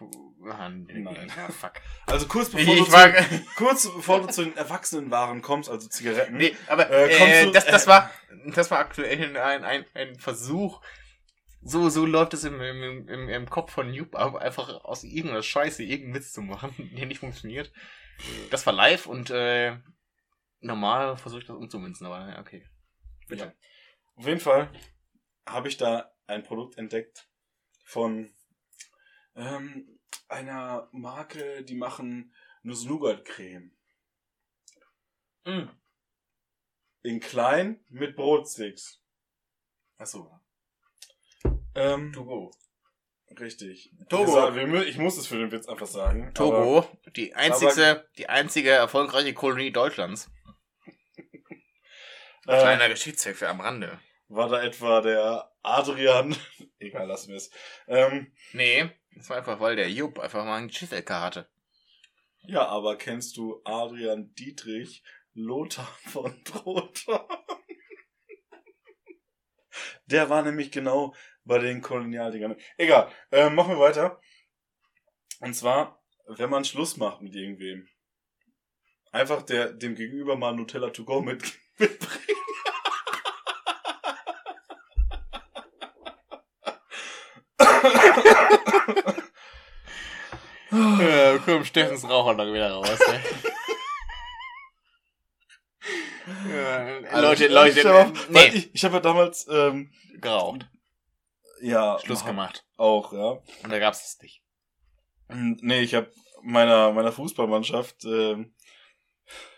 Nein. Ja, fuck. Also kurz <laughs> Ich, bevor, du ich war, zu, kurz bevor du zu den Erwachsenenwaren kommst, also Zigaretten. nee, aber Äh, äh, du- das, das war, das war aktuell ein, ein, ein Versuch. So, so läuft es im, im, im, im Kopf von Noob ab, einfach aus irgendeiner Scheiße irgendeinen Witz zu machen, <laughs> der nicht funktioniert. Das war live und äh, normal versuche ich das umzumünzen, aber okay. Bitte. Ja. Auf jeden Fall habe ich da ein Produkt entdeckt von ähm, einer Marke, die machen Nuss-Nougat-Creme. Mm. In klein mit Brotsticks. Achso. Ähm, To go. richtig. Togo. Ich muss es für den Witz einfach sagen. aber- Togo, die einzige, die einzige erfolgreiche Kolonie Deutschlands. <laughs> Äh, Kleiner Geschichtsfakt am Rande. war da etwa der Adrian? <laughs> Egal, lassen wir es. Ähm, Nee, das war einfach, weil der Jupp einfach mal einen Geschichts-LK hatte. ja, aber kennst du Adrian Dietrich Lothar von <laughs> Trotha? Der war nämlich genau bei den Kolonialdingern. Egal, ähm, machen wir weiter. Und zwar, wenn man Schluss macht mit irgendwem, einfach der, dem Gegenüber mal Nutella to go mit, <laughs> mitbringen. Ja, komm, Steffens Raucher wieder raus, ey. <laughs> ja, Also Leute, ich- Leute, ich hab, nee, ich, ich habe ja damals ähm, geraucht. ja Schluss gemacht. auch ja Und da gab's es nicht. Und, nee ich habe meiner meiner Fußballmannschaft ähm,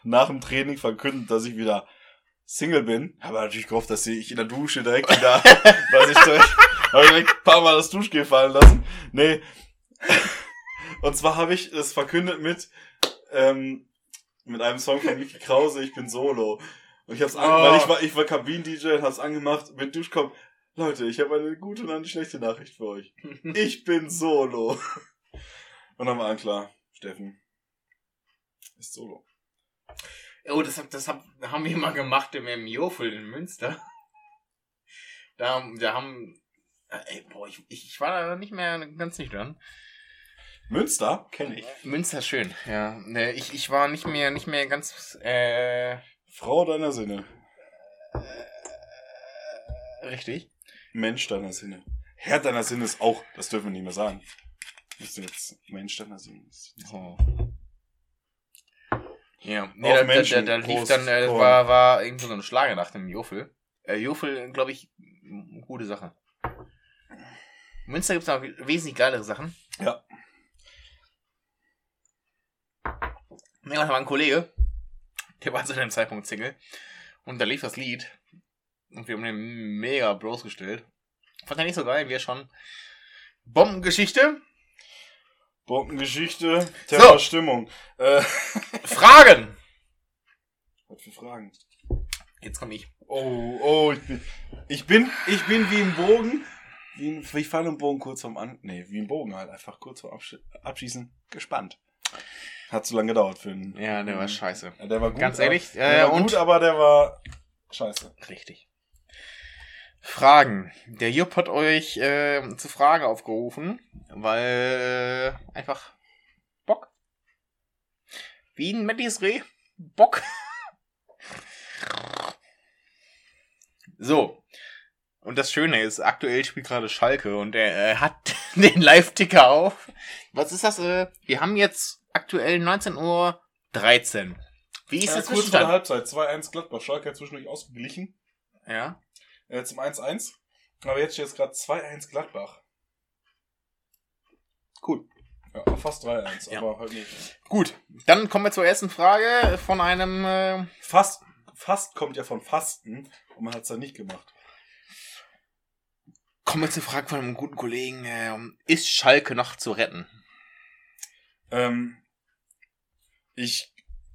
nach dem Training verkündet dass ich wieder Single bin habe natürlich gehofft dass ich in der Dusche direkt <laughs> wieder dass ich direkt, hab ich direkt ein paar Mal das Duschgel fallen lassen nee und zwar habe ich es verkündet mit ähm, mit einem Song von Mickey Krause ich bin Solo und ich hab's an, Oh. weil ich war ich war Kabinen-DJ und hab's angemacht mit Duschkopf Leute, ich habe eine gute und eine schlechte Nachricht für euch. <laughs> Ich bin solo. Und dann war allen klar, Steffen ist solo. Oh, das, hab- das hab, haben wir mal gemacht im, Jofel in Münster. Da, da haben. äh, Ey, boah, ich, ich war da nicht mehr ganz nüchtern. Münster kenne ich. Münster schön, ja. Ne, Ich, ich war nicht mehr, nicht mehr ganz äh, Frau deiner Sinne. richtig. Mensch deiner Sinne. Herr deiner Sinne ist auch, das dürfen wir nicht mehr sagen. Das ist jetzt Mensch deiner Sinne. Oh. Ja, nee, da, da, da, Menschen, da lief dann, äh, war, war irgendwie so eine Schlagernacht im Jofel. Äh, Jofel, glaube ich, gute Sache. In Münster gibt es noch wesentlich geilere Sachen. Ja. Nee, da war ein Kollege, der war zu dem Zeitpunkt Single. Und da lief das Lied. Und wir haben den mega bloßgestellt. Fand er nicht so geil, wie er schon. Bombengeschichte. Bombengeschichte, Terrorstimmung. Äh, <laughs> Fragen. was für Fragen? Jetzt komme ich. Oh, oh, ich bin, ich bin, ich bin wie ein Bogen. Wie, ein, wie Pfeil und Bogen kurz vorm An, nee, wie ein Bogen halt, einfach kurz vorm Absch Abschießen gespannt. Hat zu lange gedauert für einen. Ja, der war scheiße. Ja, der war gut. Ganz aber- ehrlich, der äh, war und- gut, aber der war scheiße. Richtig. Fragen. Der Jupp hat euch äh, zu Fragen aufgerufen, weil äh, einfach Bock. Wie ein Mattis Reh. Bock. So. Und das Schöne ist, aktuell spielt gerade Schalke und er äh, hat <laughs> den Live-Ticker auf. Was ist das? Äh, wir haben jetzt aktuell 19.13 Uhr. Wie ist Ja, das kurz vor der Zwischenstand? Halbzeit, 2-1 Gladbach. Schalke hat zwischendurch ausgeglichen. Ja. Äh, zum 1-1. Aber jetzt steht es gerade 2-1 Gladbach. Cool. Ja, fast 3-1, Ja. aber halt nicht. Gut, dann kommen wir zur ersten Frage von einem. Äh, Fast, fast kommt ja von Fasten und man hat es dann nicht gemacht. kommen wir zur Frage von einem guten Kollegen. Äh, ist Schalke noch zu retten? Ähm, ich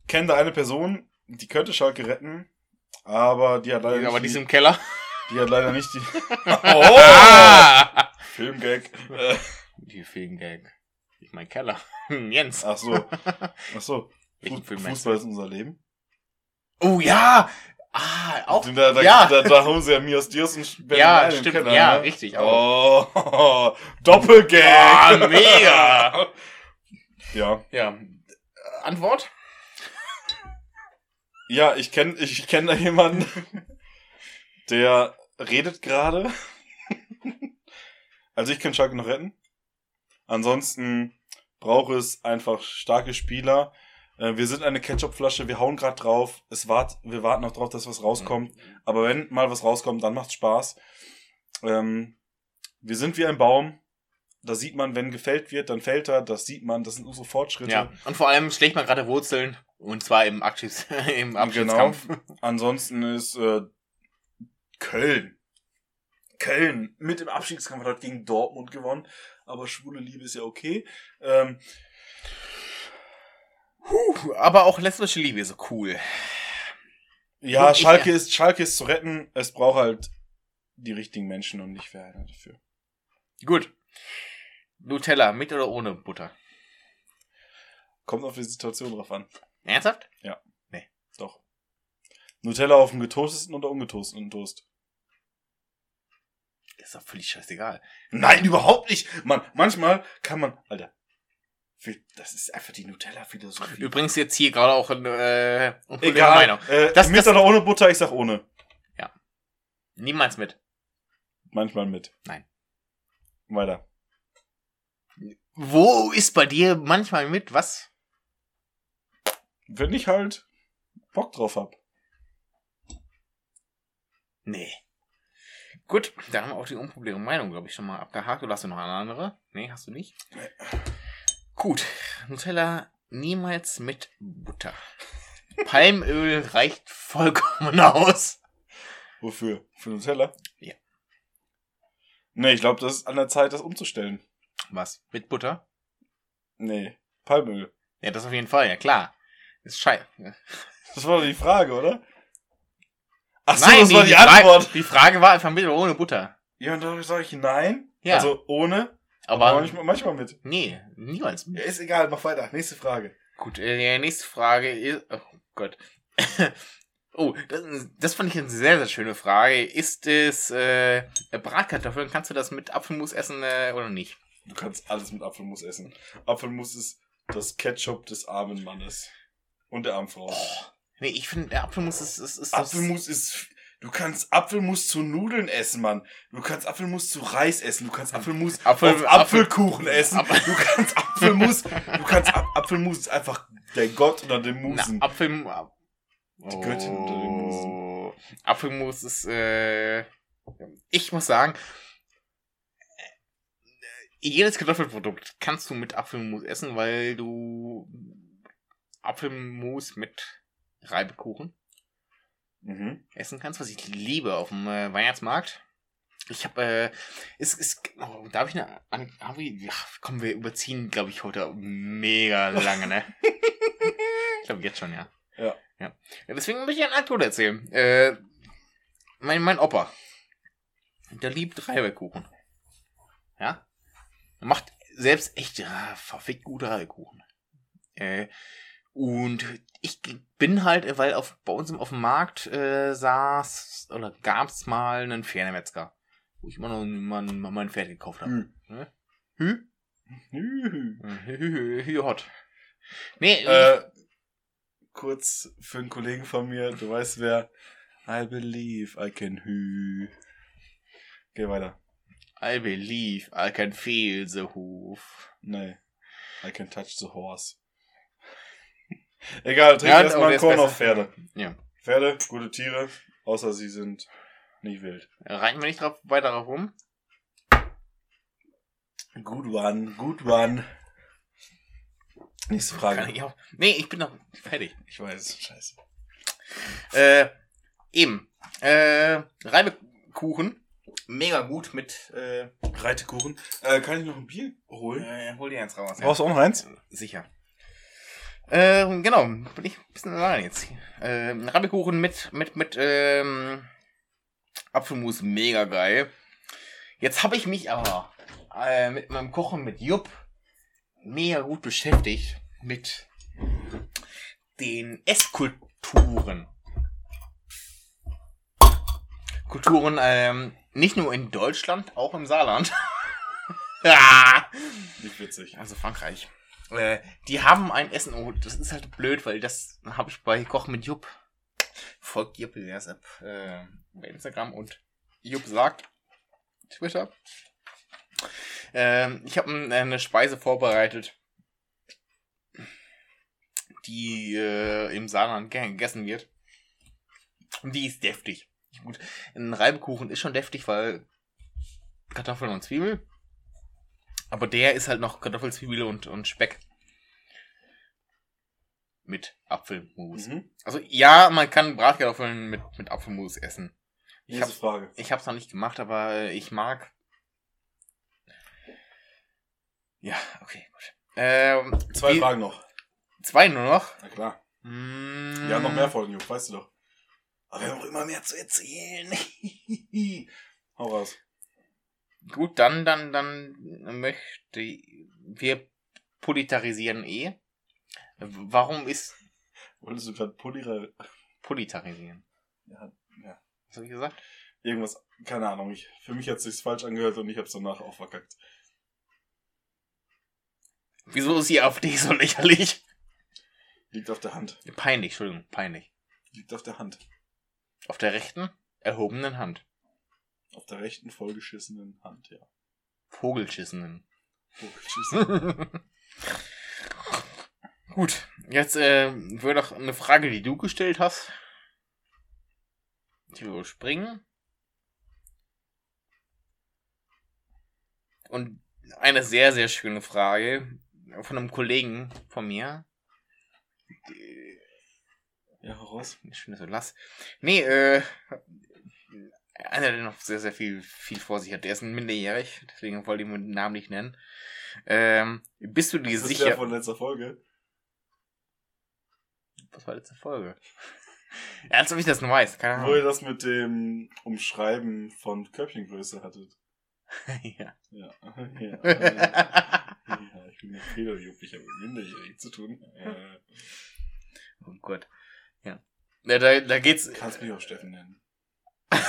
kenne da eine Person, die könnte Schalke retten, aber die hat leider Aber nicht die ist im Keller. die hat leider nicht die. <laughs> Oh! Filmgag. <laughs> Die Filmgag. Ich mein Keller. <laughs> Jens. ach so. Ach so. Meinst Fußball ist unser Leben. Oh ja! Ah, auch. Da, da, ja. da, da haben sie ja Mios Dios und Ben Ja, stimmt. Keller, Ja, ne? richtig, auch. Oh, Doppelgag. Ah, mega. Ja. Ja. Antwort? Ja, ich kenne ich kenn da jemanden, der redet gerade. Also ich kann Schalke noch retten. Ansonsten braucht es einfach starke Spieler. Äh, Wir sind eine Ketchupflasche, wir hauen gerade drauf. Es wart, wir warten noch drauf, dass was rauskommt. Aber wenn mal was rauskommt, dann macht's Spaß. Ähm, wir sind wie ein Baum. Da sieht man, wenn gefällt wird, dann fällt er. Das sieht man, das sind unsere Fortschritte. Ja. Und vor allem schlägt man gerade Wurzeln. Und zwar im, Abschieds <laughs> im Abschiedskampf. Ansonsten ist äh, Köln. Köln mit im Abstiegskampf hat gegen Dortmund gewonnen. Aber schwule Liebe ist ja okay. Ähm, Puh, aber auch lesbische Liebe ist so cool. ja, Und ich- Schalke ist, Schalke ist zu retten. Es braucht halt die richtigen Menschen und nicht wer einer dafür. Gut. Nutella, mit oder ohne Butter? Kommt auf die Situation drauf an. Ernsthaft? Doch. Nutella auf dem getoasteten oder ungetoasteten Toast? Das ist doch völlig scheißegal. Nein, überhaupt nicht. Man, manchmal kann man, Alter, das ist einfach die Nutella-Philosophie. Übrigens jetzt hier gerade auch eine äh, Egal. Meinung. Äh, Das- mit das- oder ohne Butter? Ich sag ohne. Niemals mit. Manchmal mit. Nein. Weiter. Wo ist bei dir manchmal mit? Was? Wenn ich halt Bock drauf hab. Nee. Gut, da haben wir auch die unpopuläre Meinung, glaube ich, schon mal abgehakt. Oder hast du noch eine andere? Nee, hast du nicht? Nee. Gut. Nutella niemals mit Butter. Palmöl reicht vollkommen aus. Wofür? Für Nutella? Ja. Nee, ich glaube, das ist an der Zeit, das umzustellen. Was? Mit Butter? Nee. Palmöl. Ja, das auf jeden Fall, ja klar. Ist scheiße. <laughs> Das war doch die Frage, oder? Ach so, Nein, das war die, Frage, Antwort. die Frage war einfach mit oder ohne Butter. Ja, und dann sage ich nein. Ja. Also ohne, Aber, aber manchmal, manchmal mit. nee, niemals mit. Ist egal, mach weiter. Nächste Frage. Gut, äh, die nächste Frage ist. Oh Gott. <laughs> oh, das, das fand ich eine sehr, sehr schöne Frage. Ist es äh, Bratkartoffeln? Kannst du das mit Apfelmus essen äh, oder nicht? Du kannst alles mit Apfelmus essen. Apfelmus ist das Ketchup des armen Mannes. Und der armen Frau. Nee, ich finde, der Apfelmus ist. ist, ist Apfelmus ist. Du kannst Apfelmus zu Nudeln essen, Mann. Du kannst Apfelmus zu Reis essen. Du kannst Apfelmus Apfel- auf Apfelkuchen essen. Apfel- Du kannst Apfelmus. Du kannst Ap Apfelmus ist einfach der Gott unter den Na, Musen. Apfel. Die Göttin unter den Musen. Apfelmus ist. Äh, ich muss sagen. Jedes Kartoffelprodukt kannst du mit Apfelmus essen, weil du Apfelmus mit Reibekuchen Mhm. essen kannst, was ich liebe auf dem äh, Weihnachtsmarkt. Ich habe, äh, es ist, oh, darf ich eine, eine hab ich, ja, komm, wir überziehen, glaube ich, heute mega lange, ne? <laughs> ich glaube jetzt schon, ja. Ja. ja. Deswegen möchte ich eine Anekdote erzählen. Äh, mein, mein Opa, der liebt Reibekuchen. Ja? Macht selbst echt ja, verfickt gute Reibekuchen. Äh, und ich bin halt, weil auf, bei uns auf dem Markt äh, saß oder gab's mal einen Pferdemetzger wo ich immer noch mal, mal mein Pferd gekauft habe. Hm. Ne? Hü? Hü. Hü, hü, hü, hot. Nee, Äh, kurz für einen Kollegen von mir, du weißt wer. I believe I can hü. Geh weiter. I believe I can feel the hoof. Nee. I can touch the horse. <laughs> Egal, trink Ja, erstmal ein Korn auf Pferde. Ja. Pferde, gute Tiere, außer sie sind nicht wild. Reiten wir nicht drauf, weiter drauf rum? Good one, good one. Nächste Frage. ich auch. Nee, ich bin noch fertig. Ich weiß, scheiße. Äh, eben. Äh, Reibekuchen. Mega gut mit, äh, Reitekuchen. Äh, kann ich noch ein Bier holen? äh hol dir eins raus. Brauchst du auch noch eins? Sicher. Äh, genau, bin ich ein bisschen allein jetzt. Äh, Reibekuchen mit, mit, mit, ähm, Apfelmus, mega geil. Jetzt habe ich mich aber äh, mit meinem Kochen mit Jupp mega gut beschäftigt mit den Esskulturen. Kulturen, ähm, nicht nur in Deutschland, auch im Saarland. <laughs> ja. Nicht witzig. Also Frankreich. Äh, die haben ein Essen. Oh, das ist halt blöd, weil das habe ich bei Koch mit Jupp. Folgt Jupp erst ab äh, bei Instagram und Jupp sagt Twitter. Ähm, ich habe eine Speise vorbereitet, die äh, im Saarland gegessen wird. Und die ist deftig. Gut, ein Reibekuchen ist schon deftig, weil Kartoffeln und Zwiebel. Aber der ist halt noch Kartoffel, Zwiebel und, und Speck. Mit Apfelmus. Mhm. Also ja, man kann Bratkartoffeln mit, mit Apfelmus essen. Ich Nächste hab- Frage. Ich hab's noch nicht gemacht, aber ich mag. Ja, okay, gut. Ähm, Zwei Fragen noch. Zwei nur noch. Na klar. Mm, Wir haben noch mehr Folgen, Jupp, weißt du doch. Aber wir haben auch immer mehr zu erzählen. <laughs> Hau raus. Gut, dann, dann, dann möchte wir politarisieren eh. Warum ist Wolltest du gerade Polira... politarisieren? Ja, ja. Was habe ich gesagt? Irgendwas, keine Ahnung. Ich, für mich hat es sich falsch angehört und ich hab's danach auch verkackt. Wieso ist die AfD so lächerlich? Liegt auf der Hand. Peinlich, Entschuldigung, peinlich. Liegt auf der Hand. Auf der rechten, erhobenen Hand. Auf der rechten, vollgeschissenen Hand, ja. Vogelschissenen. Vollgeschissen. <laughs> Gut, jetzt äh, würde doch eine Frage, die du gestellt hast. Die wir überspringen. Und eine sehr, sehr schöne Frage von einem Kollegen von mir. Die- ja, raus. Schön, dass du lass. Nee, äh, einer, der noch sehr, sehr viel, viel vor sich hat. Der ist ein minderjährig, deswegen wollte ich ihn den Namen nicht nennen. Ähm, bist du dir Das ist sicher? der von letzter Folge. Was war letzte Folge? <laughs> Ja, als ob ich das nur weiß. Keine Wo ihr Ahnung. das mit dem Umschreiben von Körbchengröße hattet. <laughs> <laughs> ja. Ja. ja. ja ich bin ich habe mit Minderjährigen zu tun. Äh, oh Gott. Ja. da, da geht's. kannst mich auch Steffen nennen. <laughs>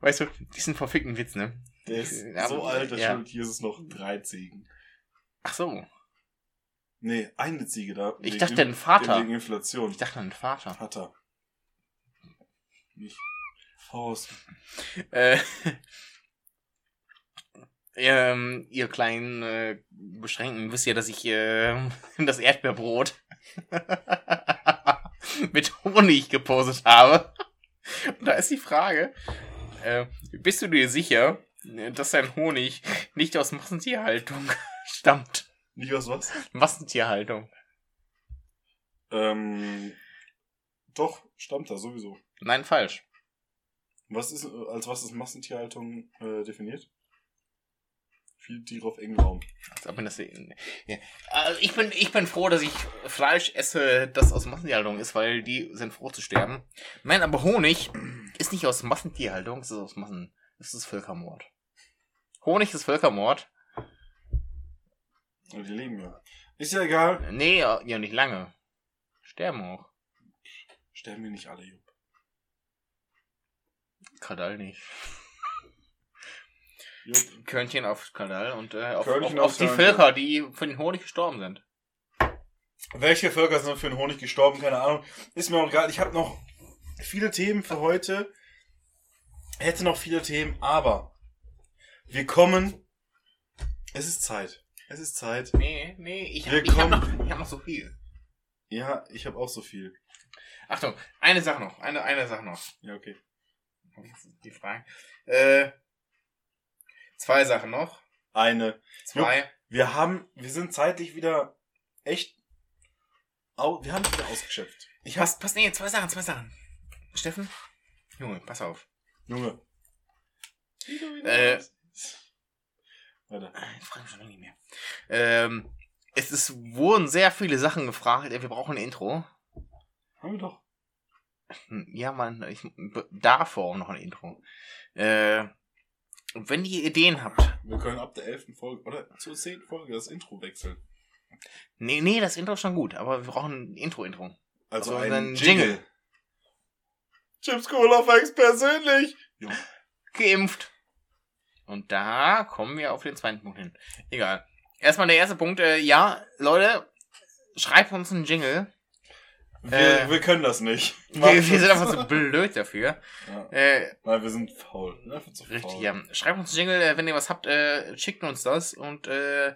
Weißt du, diesen verfickten Witz, ne? Der ist Ja, so alt, der ja. schuldet Jesus noch drei Ziegen. Ach so. Nee, eine Ziege da. Ich Wegen dachte, In- ein Vater. Wegen Inflation. Ich dachte, ein Vater. Vater. Nicht. Haus. Äh, <laughs> ähm, ihr kleinen äh, Beschränkten wisst ja, dass ich äh, <laughs> das Erdbeerbrot <laughs> mit Honig gepostet habe. Und da ist die Frage, äh, bist du dir sicher, dass dein Honig nicht aus Massentierhaltung <laughs> stammt? Nicht aus was? Massentierhaltung. Ähm, doch, stammt da sowieso. Nein, falsch. Was ist, als was ist Massentierhaltung äh, definiert? Viele Tiere auf engem Raum. Als ob man das, ja. also ich, bin, ich bin froh, dass ich Fleisch esse, das aus Massentierhaltung ist, weil die sind froh zu sterben. Nein, aber Honig ist nicht aus Massentierhaltung, es ist aus Massen. Es ist Völkermord. Honig ist Völkermord. Aber die leben ja. Ist ja egal. Nee, ja ja, nicht lange. Sterben auch. Sterben wir nicht alle, Jupp. Kadal nicht. Jupp. Körnchen auf Kadal und äh, auf, auf, auf auf die. Völker, die für den Honig gestorben sind. Welche Völker sind für den Honig gestorben? Keine Ahnung. Ist mir auch egal. Ich habe noch viele Themen für heute. Hätte noch viele Themen, aber wir kommen. Es ist Zeit. Es ist Zeit. Nee, nee, ich habe hab noch, ich hab noch so viel. Ja, ich habe auch so viel. Achtung, eine Sache noch, eine, eine Sache noch. Ja, okay. Die Frage. Äh, zwei Sachen noch. Eine. Zwei. Wir haben, wir sind zeitlich wieder echt. Au, wir haben wieder ausgeschöpft. Ich Pass, pass, nee, zwei Sachen, zwei Sachen. Steffen? Junge, pass auf. Junge. Äh. Weiter. Ich frage mich schon lange nicht mehr. Ähm, es ist, wurden sehr viele Sachen gefragt. Wir brauchen ein Intro. Haben wir doch. Hm, Ja, man, ich davor noch ein Intro. Äh, und wenn ihr Ideen habt, Wir können ab der 11. Folge oder zur 10. Folge das Intro wechseln. nee, nee, das Intro ist schon gut, aber wir brauchen ein Intro-Intro. Also Also ein Jingle. Jingle. Chips Cola Fakes persönlich. Geimpft. Und da kommen wir auf den zweiten Punkt hin. Egal. Erstmal der erste Punkt. Äh, ja, Leute, schreibt uns einen Jingle. Wir, Äh, wir können das nicht. Wir, wir sind einfach so blöd dafür. Ja. Äh, Nein, wir sind faul. Wir sind zu richtig, faul. ja. Schreibt uns einen Jingle, äh, wenn ihr was habt, äh, schickt uns das und äh,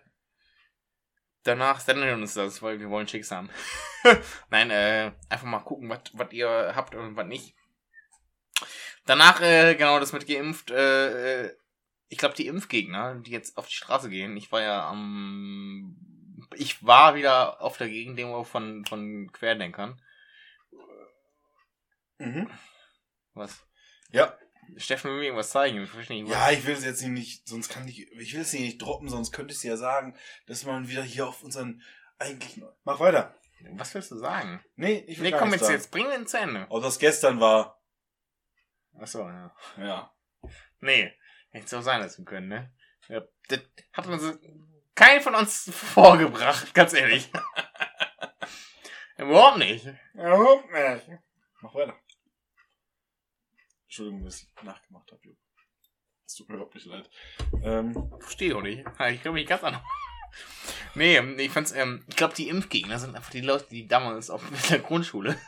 danach senden wir uns das, weil wir wollen Chicks haben. <laughs> Nein, äh, einfach mal gucken, was ihr habt und was nicht. Danach, äh, genau, das mit geimpft, ich glaube, die Impfgegner, die jetzt auf die Straße gehen, ich war ja am, ich war wieder auf der Gegendemo von, von Querdenkern. Mhm. Was? Ja. Steffen will mir irgendwas zeigen, ich verstehe nicht. Ja, ich will es jetzt nicht, sonst kann ich, ich will es nicht droppen, sonst könnte ich es ja sagen, dass man wieder hier auf unseren eigentlichen. Mach weiter. Was willst du sagen? Nee, ich will Nee, komm jetzt, sagen. jetzt bring den zu Ende. Ob das gestern war. Achso, ja. Ja. Nee, hätte es auch sein lassen können, ne? Ja, das hat man so kein von uns vorgebracht, ganz ehrlich. <laughs> Überhaupt nicht. Überhaupt nicht. Mach weiter. Entschuldigung, dass ich nachgemacht habe, Jupp. Es tut mir überhaupt nicht leid. Ähm, Verstehe auch nicht. Ich glaube mich ganz anders. <laughs> Nee, ich fand's, ähm, ich glaube, die Impfgegner sind einfach die Leute, die damals auf <laughs> der Grundschule,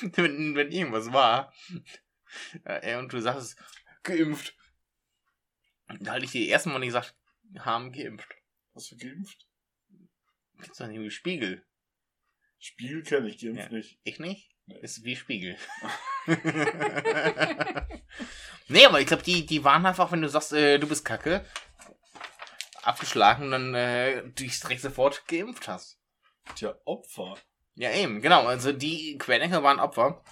wenn, wenn irgendwas war, äh, und du sagst, geimpft, da hatte ich die ersten Mal nicht gesagt, haben geimpft. was für geimpft? Gibt's doch irgendwie Spiegel. Spiegel kenne ich, geimpft Ja. nicht. Ich nicht? Nee. Ist wie Spiegel. <laughs> <laughs> nee, aber ich glaube, die, die waren einfach, wenn du sagst, äh, du bist kacke, abgeschlagen und dann äh, dich direkt sofort geimpft hast. Tja, Opfer. Ja, eben, genau. Also die Querdenker waren Opfer,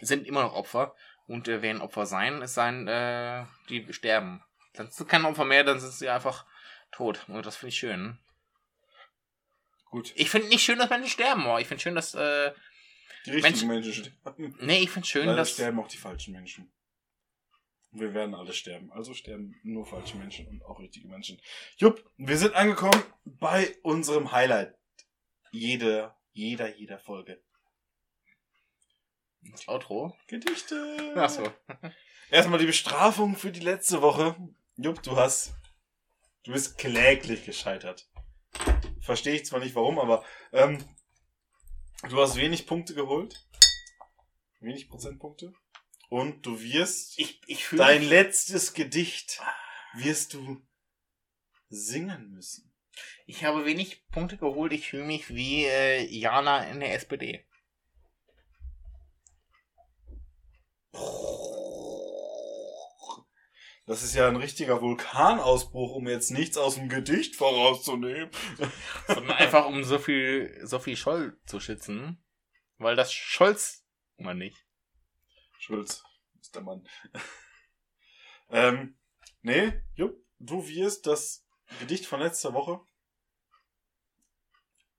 sind immer noch Opfer und äh, werden Opfer sein, es seien, äh, die sterben. Dann sind sie kein Opfer mehr, dann sind sie einfach tot. Und das finde ich schön. Gut. Ich finde nicht schön, dass Menschen sterben, aber ich finde schön, dass, äh, Die richtigen Menschen, sterben. nee, ich finde schön, Leider dass, sterben auch die falschen Menschen. Und wir werden alle sterben. Also sterben nur falsche Menschen und auch richtige Menschen. Jupp, wir sind angekommen bei unserem Highlight. Jede, jeder, jeder Folge. Outro. Gedichte. Achso. Erstmal die Bestrafung für die letzte Woche. Jupp, du hast. Du bist kläglich gescheitert. Verstehe ich zwar nicht warum, aber ähm, du hast wenig Punkte geholt. Wenig Prozentpunkte. Und du wirst Ich, ich dein letztes Gedicht wirst du singen müssen. Ich habe wenig Punkte geholt. Ich fühle mich wie äh, Jana in der SPD. Das ist ja ein richtiger Vulkanausbruch, um jetzt nichts aus dem Gedicht vorauszunehmen. <laughs> Sondern einfach um so viel, so viel Scholl zu schützen. Weil das Scholz immer nicht. Schulz ist der Mann. <laughs> ähm, nee, Jupp, du wirst das Gedicht von letzter Woche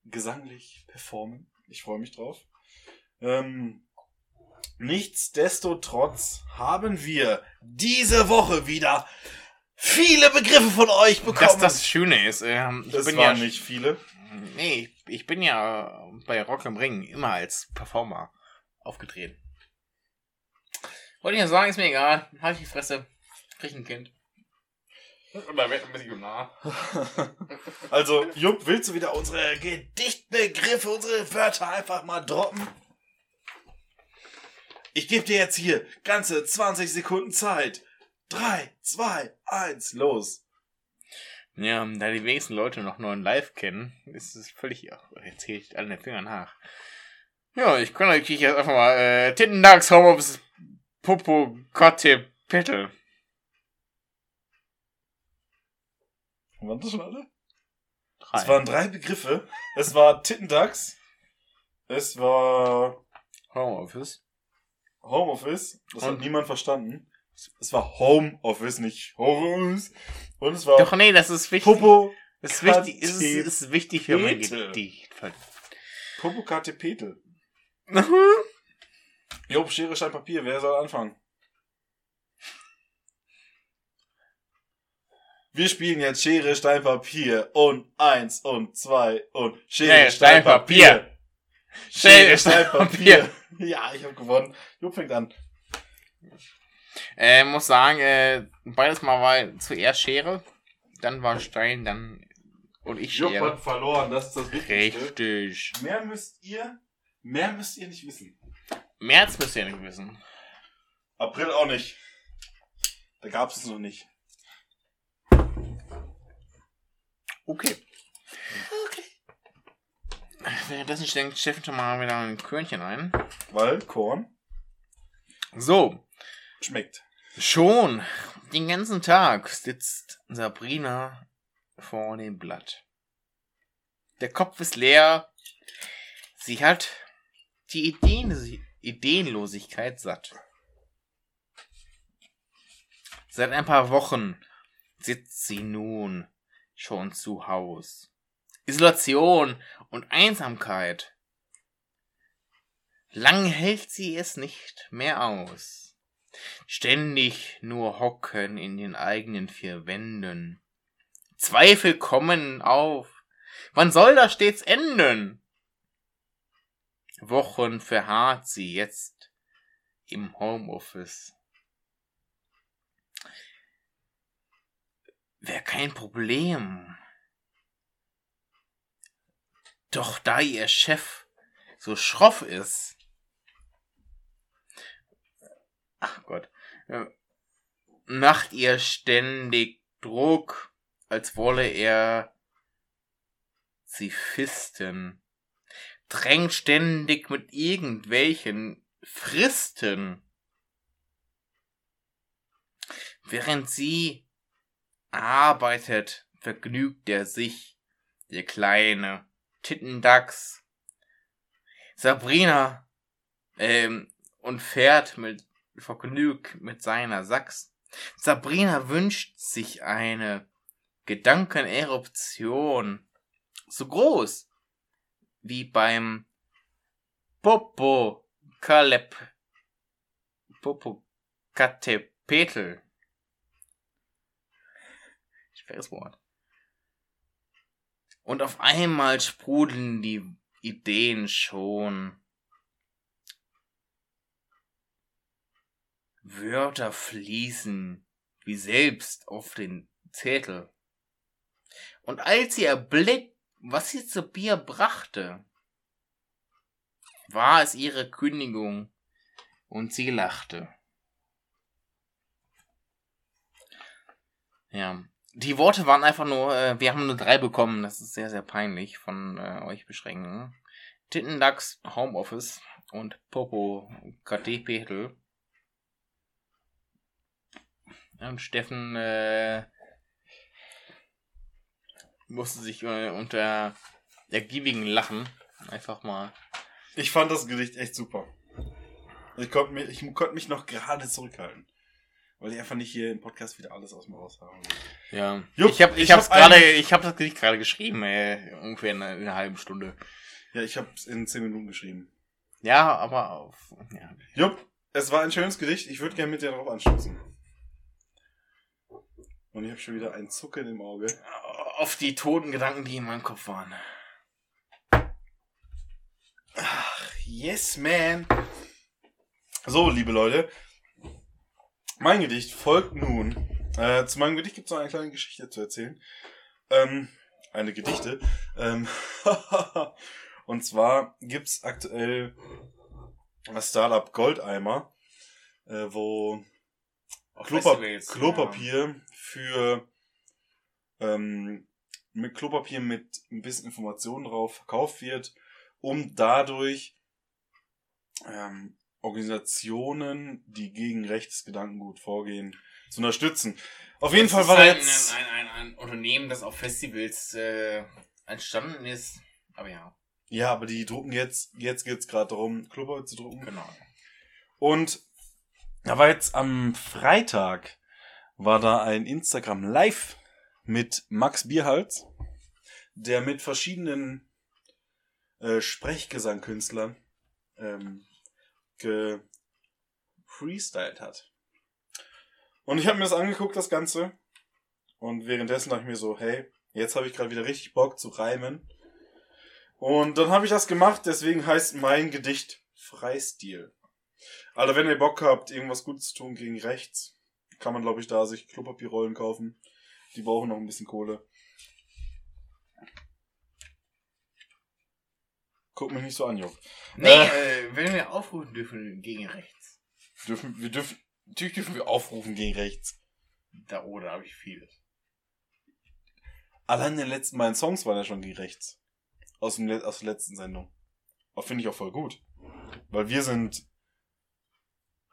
gesanglich performen. Ich freue mich drauf. Ähm, nichtsdestotrotz haben wir diese Woche wieder viele Begriffe von euch bekommen. Das das Schöne ist, ähm, ich Das bin waren ja nicht viele. Nee, ich, bin ja bei Rock am Ring immer als Performer aufgetreten. Wollte ich ja sagen, ist mir egal. Halt die Fresse. Krieg ein Kind. Oder werd ein bisschen nah. <laughs> also, Jupp, willst du wieder unsere Gedichtbegriffe, unsere Wörter einfach mal droppen? Ich gebe dir jetzt hier ganze 20 Sekunden Zeit. 3, 2, 1, los. Ja, da die wenigsten Leute noch nur in Live kennen, ist es völlig. Ach, jetzt zähle ich alle den Finger nach. Ja, ich kann natürlich jetzt einfach mal äh, Tittendags Homeoffice Popo Kotte Pettel. Waren das schon alle? Drei. Es waren drei Begriffe. Es war Tittendachs. Es war Homeoffice. Homeoffice. Das hat Und- niemand verstanden. Es war Homeoffice, nicht Homeoffice. Und es war Doch, nee, das ist wichtig. Popo, Das ist wichtig, ist, ist wichtig für mein. Gedicht. Popo Karte Petel. Job, Schere, Stein, Papier. Wer soll anfangen? Wir spielen jetzt Schere, Stein, Papier. Und eins und zwei und Schere, Schere, Stein, Stein, Papier. Schere, Stein, Papier. <laughs> Ja, ich habe gewonnen. Job fängt an. Äh, muss sagen, äh, beides mal war zuerst Schere, dann war Stein, dann und ich Job Schere. hat verloren, das ist das Wichtigste. Richtig. Mehr müsst ihr, mehr müsst ihr nicht wissen. März müsst ihr nicht wissen. April auch nicht. Da gab es noch nicht. Okay. Währenddessen steckt Steffen schon mal wieder ein Körnchen ein. Weil Korn So, schmeckt. schon den ganzen Tag sitzt Sabrina vor dem Blatt. Der Kopf ist leer. Sie hat die Ideen Ideenlosigkeit satt. Seit ein paar Wochen sitzt sie nun schon zu Haus. Isolation und Einsamkeit. Lang hält sie es nicht mehr aus. Ständig nur hocken in den eigenen vier Wänden. Zweifel kommen auf. Wann soll das stets enden? Wochen verharrt sie jetzt im Homeoffice. Wär kein Problem. Doch da ihr Chef so schroff ist. Ach Gott. äh, Macht ihr ständig Druck, als wolle er sie fisten. Drängt ständig mit irgendwelchen Fristen. Während sie arbeitet, vergnügt er sich, der kleine Tittendachs. Sabrina, ähm, und fährt mit Vergnüg mit seiner Sachs. Sabrina wünscht sich eine Gedankeneruption, so groß wie beim Popo Kalep Popo Katepetel. Schweres Wort. Und auf einmal sprudeln die Ideen schon. Wörter fließen wie selbst auf den Zettel. Und als sie erblickt, was sie zu Bier brachte, war es ihre Kündigung und sie lachte. Ja, die Worte waren einfach nur, äh, wir haben nur drei bekommen, das ist sehr, sehr peinlich von äh, euch beschränken. Tittendachs Homeoffice und Popo KT Petel. Und Steffen äh, musste sich äh, unter ergiebigen Lachen einfach mal Ich fand das Gedicht echt super. Ich konnte mich, ich konnte mich noch gerade zurückhalten. Weil ich einfach nicht hier im Podcast wieder alles aus mir raushauen will. Ja. Jupp, ich habe ich ich hab's hab gerade, ich habe das Gedicht gerade geschrieben, ey, ungefähr in einer, in einer halben Stunde. Ja, ich habe es in 10 Minuten geschrieben. Ja, aber auf, ja. Jupp, es war ein schönes Gedicht. Ich würde gerne mit dir darauf anstoßen. Und ich habe schon wieder ein Zucken im Auge. auf die toten Gedanken, die in meinem Kopf waren. Ach, yes, man. So, liebe Leute. Mein Gedicht folgt nun. Äh, zu meinem Gedicht gibt es noch eine kleine Geschichte zu erzählen. Ähm, eine Gedichte. Ähm, <laughs> und zwar gibt's aktuell das Startup Goldeimer, äh, wo Auf Klopa Festivals, Klopapier für ähm, mit Klopapier mit ein bisschen Informationen drauf verkauft wird, um dadurch ähm, Organisationen, die gegen Rechtsgedankengut vorgehen, zu unterstützen. Auf jeden Das Fall war da halt jetzt. Ein, ein, ein, ein Unternehmen, das auf Festivals äh, entstanden ist. Aber ja, Ja, aber die drucken jetzt, jetzt geht's gerade darum, Klopapier zu drucken. genau. Und da war jetzt am Freitag war da ein Instagram Live mit Max Bierhals, der mit verschiedenen äh, Sprechgesangkünstlern ähm, gefreestylt hat. Und ich habe mir das angeguckt, das Ganze. Und währenddessen dachte ich mir so, hey, jetzt habe ich gerade wieder richtig Bock zu reimen. Und dann habe ich das gemacht, deswegen heißt mein Gedicht Freistil. Also wenn ihr Bock habt, irgendwas Gutes zu tun gegen rechts, kann man, glaube ich, da sich Klopapierrollen kaufen. Die brauchen noch ein bisschen Kohle. Guck mich nicht so an, Jupp. Nee, Äh. äh, wenn wir aufrufen dürfen gegen rechts. Dürfen, wir dürfen, natürlich dürfen wir aufrufen gegen rechts. Da oder habe ich vieles. Allein in den letzten beiden Songs waren ja schon gegen rechts. Aus, dem, aus der letzten Sendung. Finde ich auch voll gut. Weil wir sind,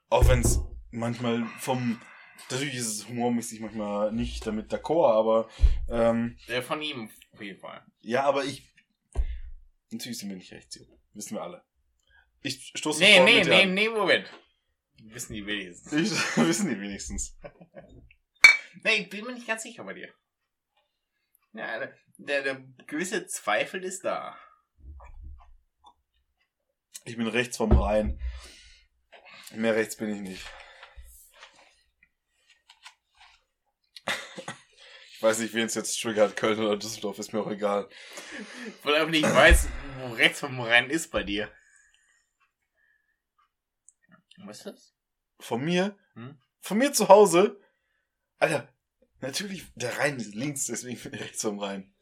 auch wenn es manchmal vom, natürlich ist es humormäßig manchmal nicht damit d'accord, aber ähm, Äh, von ihm auf jeden Fall. Ja, aber ich. Natürlich sind wir nicht rechts, Jupp. Wissen wir alle. Ich stoße Nee, nee, nee, an. nee, Moment. Wissen die wenigstens. Ich, <laughs> wissen die wenigstens. <laughs> Nee, ich bin mir nicht ganz sicher bei dir. Ja, der, der, der gewisse Zweifel ist da. Ich bin rechts vom Rhein. Mehr rechts bin ich nicht. Ich weiß nicht, wen es jetzt triggert, Köln oder Düsseldorf, ist mir auch egal. Weil aber nicht weiß, wo rechts vom Rhein ist bei dir. Was ist das? Von mir, Hm? von mir zu Hause, Alter, natürlich, der Rhein ist links, deswegen bin ich rechts vom Rhein.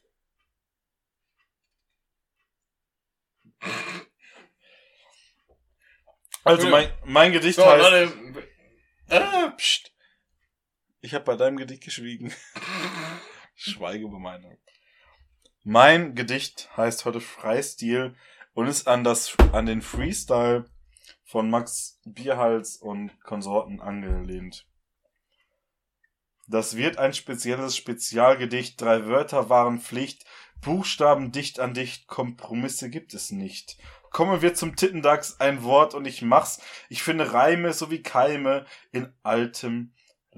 Also mein, mein Gedicht So, heißt... Leute. Ah, pst. Ich habe bei deinem Gedicht geschwiegen. <laughs> Schweige über meine. Mein Gedicht heißt heute Freistil und ist an das an den Freestyle von Max Bierhals und Konsorten angelehnt. Das wird ein spezielles Spezialgedicht. Drei Wörter waren Pflicht. Buchstaben dicht an dicht. Kompromisse gibt es nicht. Kommen wir zum Tittendachs. Ein Wort und ich mach's. Ich finde Reime sowie Keime in altem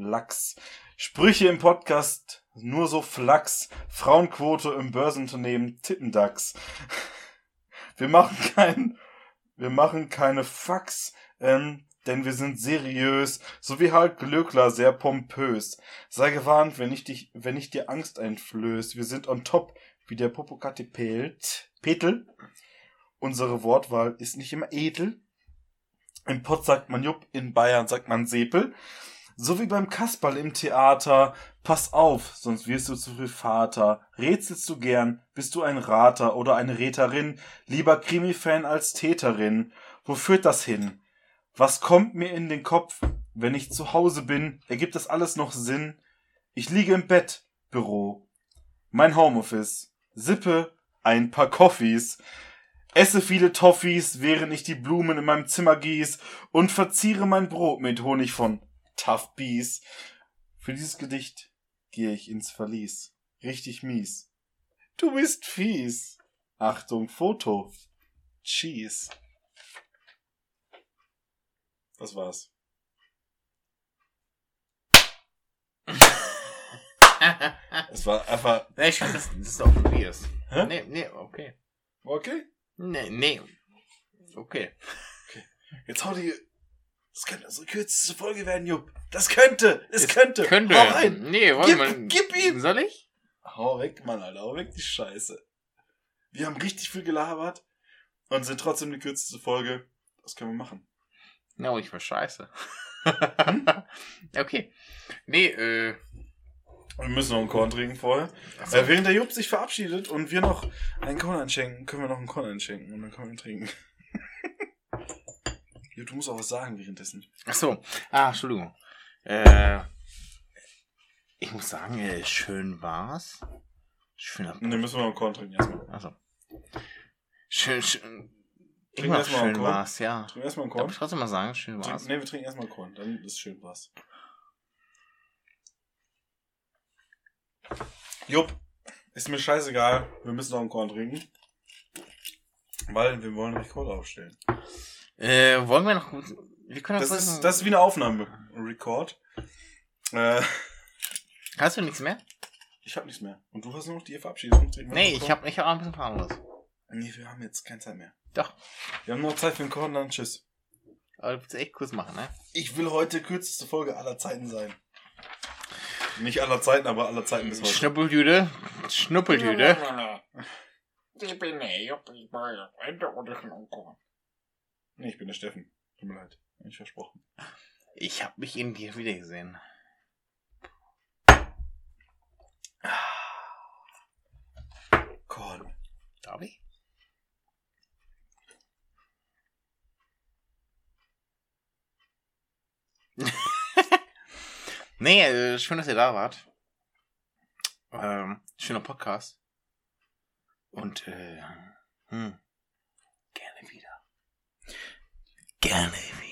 Lachs. Sprüche im Podcast nur so Flachs. Frauenquote im Börsenunternehmen Tittendachs. <laughs> Wir machen kein, wir machen keine Fax, ähm, denn wir sind seriös, so wie halt Glöckler sehr pompös. Sei gewarnt, wenn ich dich, wenn ich dir Angst einflöß. Wir sind on top, wie der Popocatépetl. Petel. Unsere Wortwahl ist nicht immer edel. Im Pott sagt man Jupp, in Bayern sagt man Sepel. So wie beim Kasperl im Theater. Pass auf, sonst wirst du zu viel Vater. Rätselst du gern, bist du ein Rater oder eine Räterin, lieber Krimi-Fan als Täterin. Wo führt das hin? Was kommt mir in den Kopf, wenn ich zu Hause bin? Ergibt das alles noch Sinn? Ich liege im Bett, Büro. Mein Homeoffice. Sippe ein paar Coffees. Esse viele Toffees, während ich die Blumen in meinem Zimmer gieß und verziere mein Brot mit Honig von Tough Bees. Für dieses Gedicht gehe ich ins Verlies. Richtig mies. Du bist fies. Achtung, Foto. Cheese. Was war's? Es war einfach. <laughs> nee, ich finde, das, das ist auch Tobias. Hä? Nee, nee, okay. Okay. Nee, nee. Okay. Jetzt hau die. Das könnte unsere kürzeste Folge werden, Jupp. Das könnte. Es Es könnte. Könnte. Hau rein. Nee, warte Gib, mal. gib ihm. Soll ich? Hau weg, Mann, Alter. Hau weg die Scheiße. Wir haben richtig viel gelabert und sind trotzdem die kürzeste Folge. Was können wir machen? No, ich war scheiße. Hm? <laughs> okay. Nee, äh. Wir müssen noch einen Korn trinken vorher. achso. Äh, während der Jupp sich verabschiedet und wir noch einen Korn einschenken, können wir noch einen Korn einschenken und dann können wir ihn trinken. Jupp, du musst auch was sagen währenddessen. Ach so. Ah, Entschuldigung. Äh, ich muss sagen, äh, schön war's. Schöner. Und dann müssen wir noch einen Korn trinken erstmal. Also. Schön, schön. Trink Immer erst mal einen schön Korn. war's, ja. Trinken erstmal einen Darf Korn. ich trotzdem mal sagen, schön Trink, war's. nee, wir trinken erstmal einen Korn, dann ist schön was. Jupp, ist mir scheißegal. Wir müssen noch einen Korn trinken. Weil wir wollen Rekord aufstellen. Äh, wollen wir noch. Wir können Das noch ist, das ist wie eine Aufnahme. Rekord. Äh, Hast du nichts mehr? ich hab nichts mehr. Und du hast nur noch die Verabschiedung. Nee, ich hab, ich hab auch ein bisschen. Korn? Nee, wir haben jetzt keine Zeit mehr. Doch. Wir haben nur Zeit für einen Korn, dann tschüss. Aber du willst echt kurz machen, ne? Ich will heute kürzeste Folge aller Zeiten sein. Nicht aller Zeiten, aber aller Zeiten bis heute. Schnuppeltüte. Schnuppeltüte. Ich bin der Jupp, ich brauche Ende und ich noch Korn. Nee, ich bin der Steffen. Tut mir leid. Hab Ich versprochen. Ich hab mich in dir wiedergesehen. Korn. Darf ich? <laughs> nee, äh, schön, dass ihr da wart. Ähm, schöner Podcast. Und, äh, hm, gerne wieder. Gerne wieder.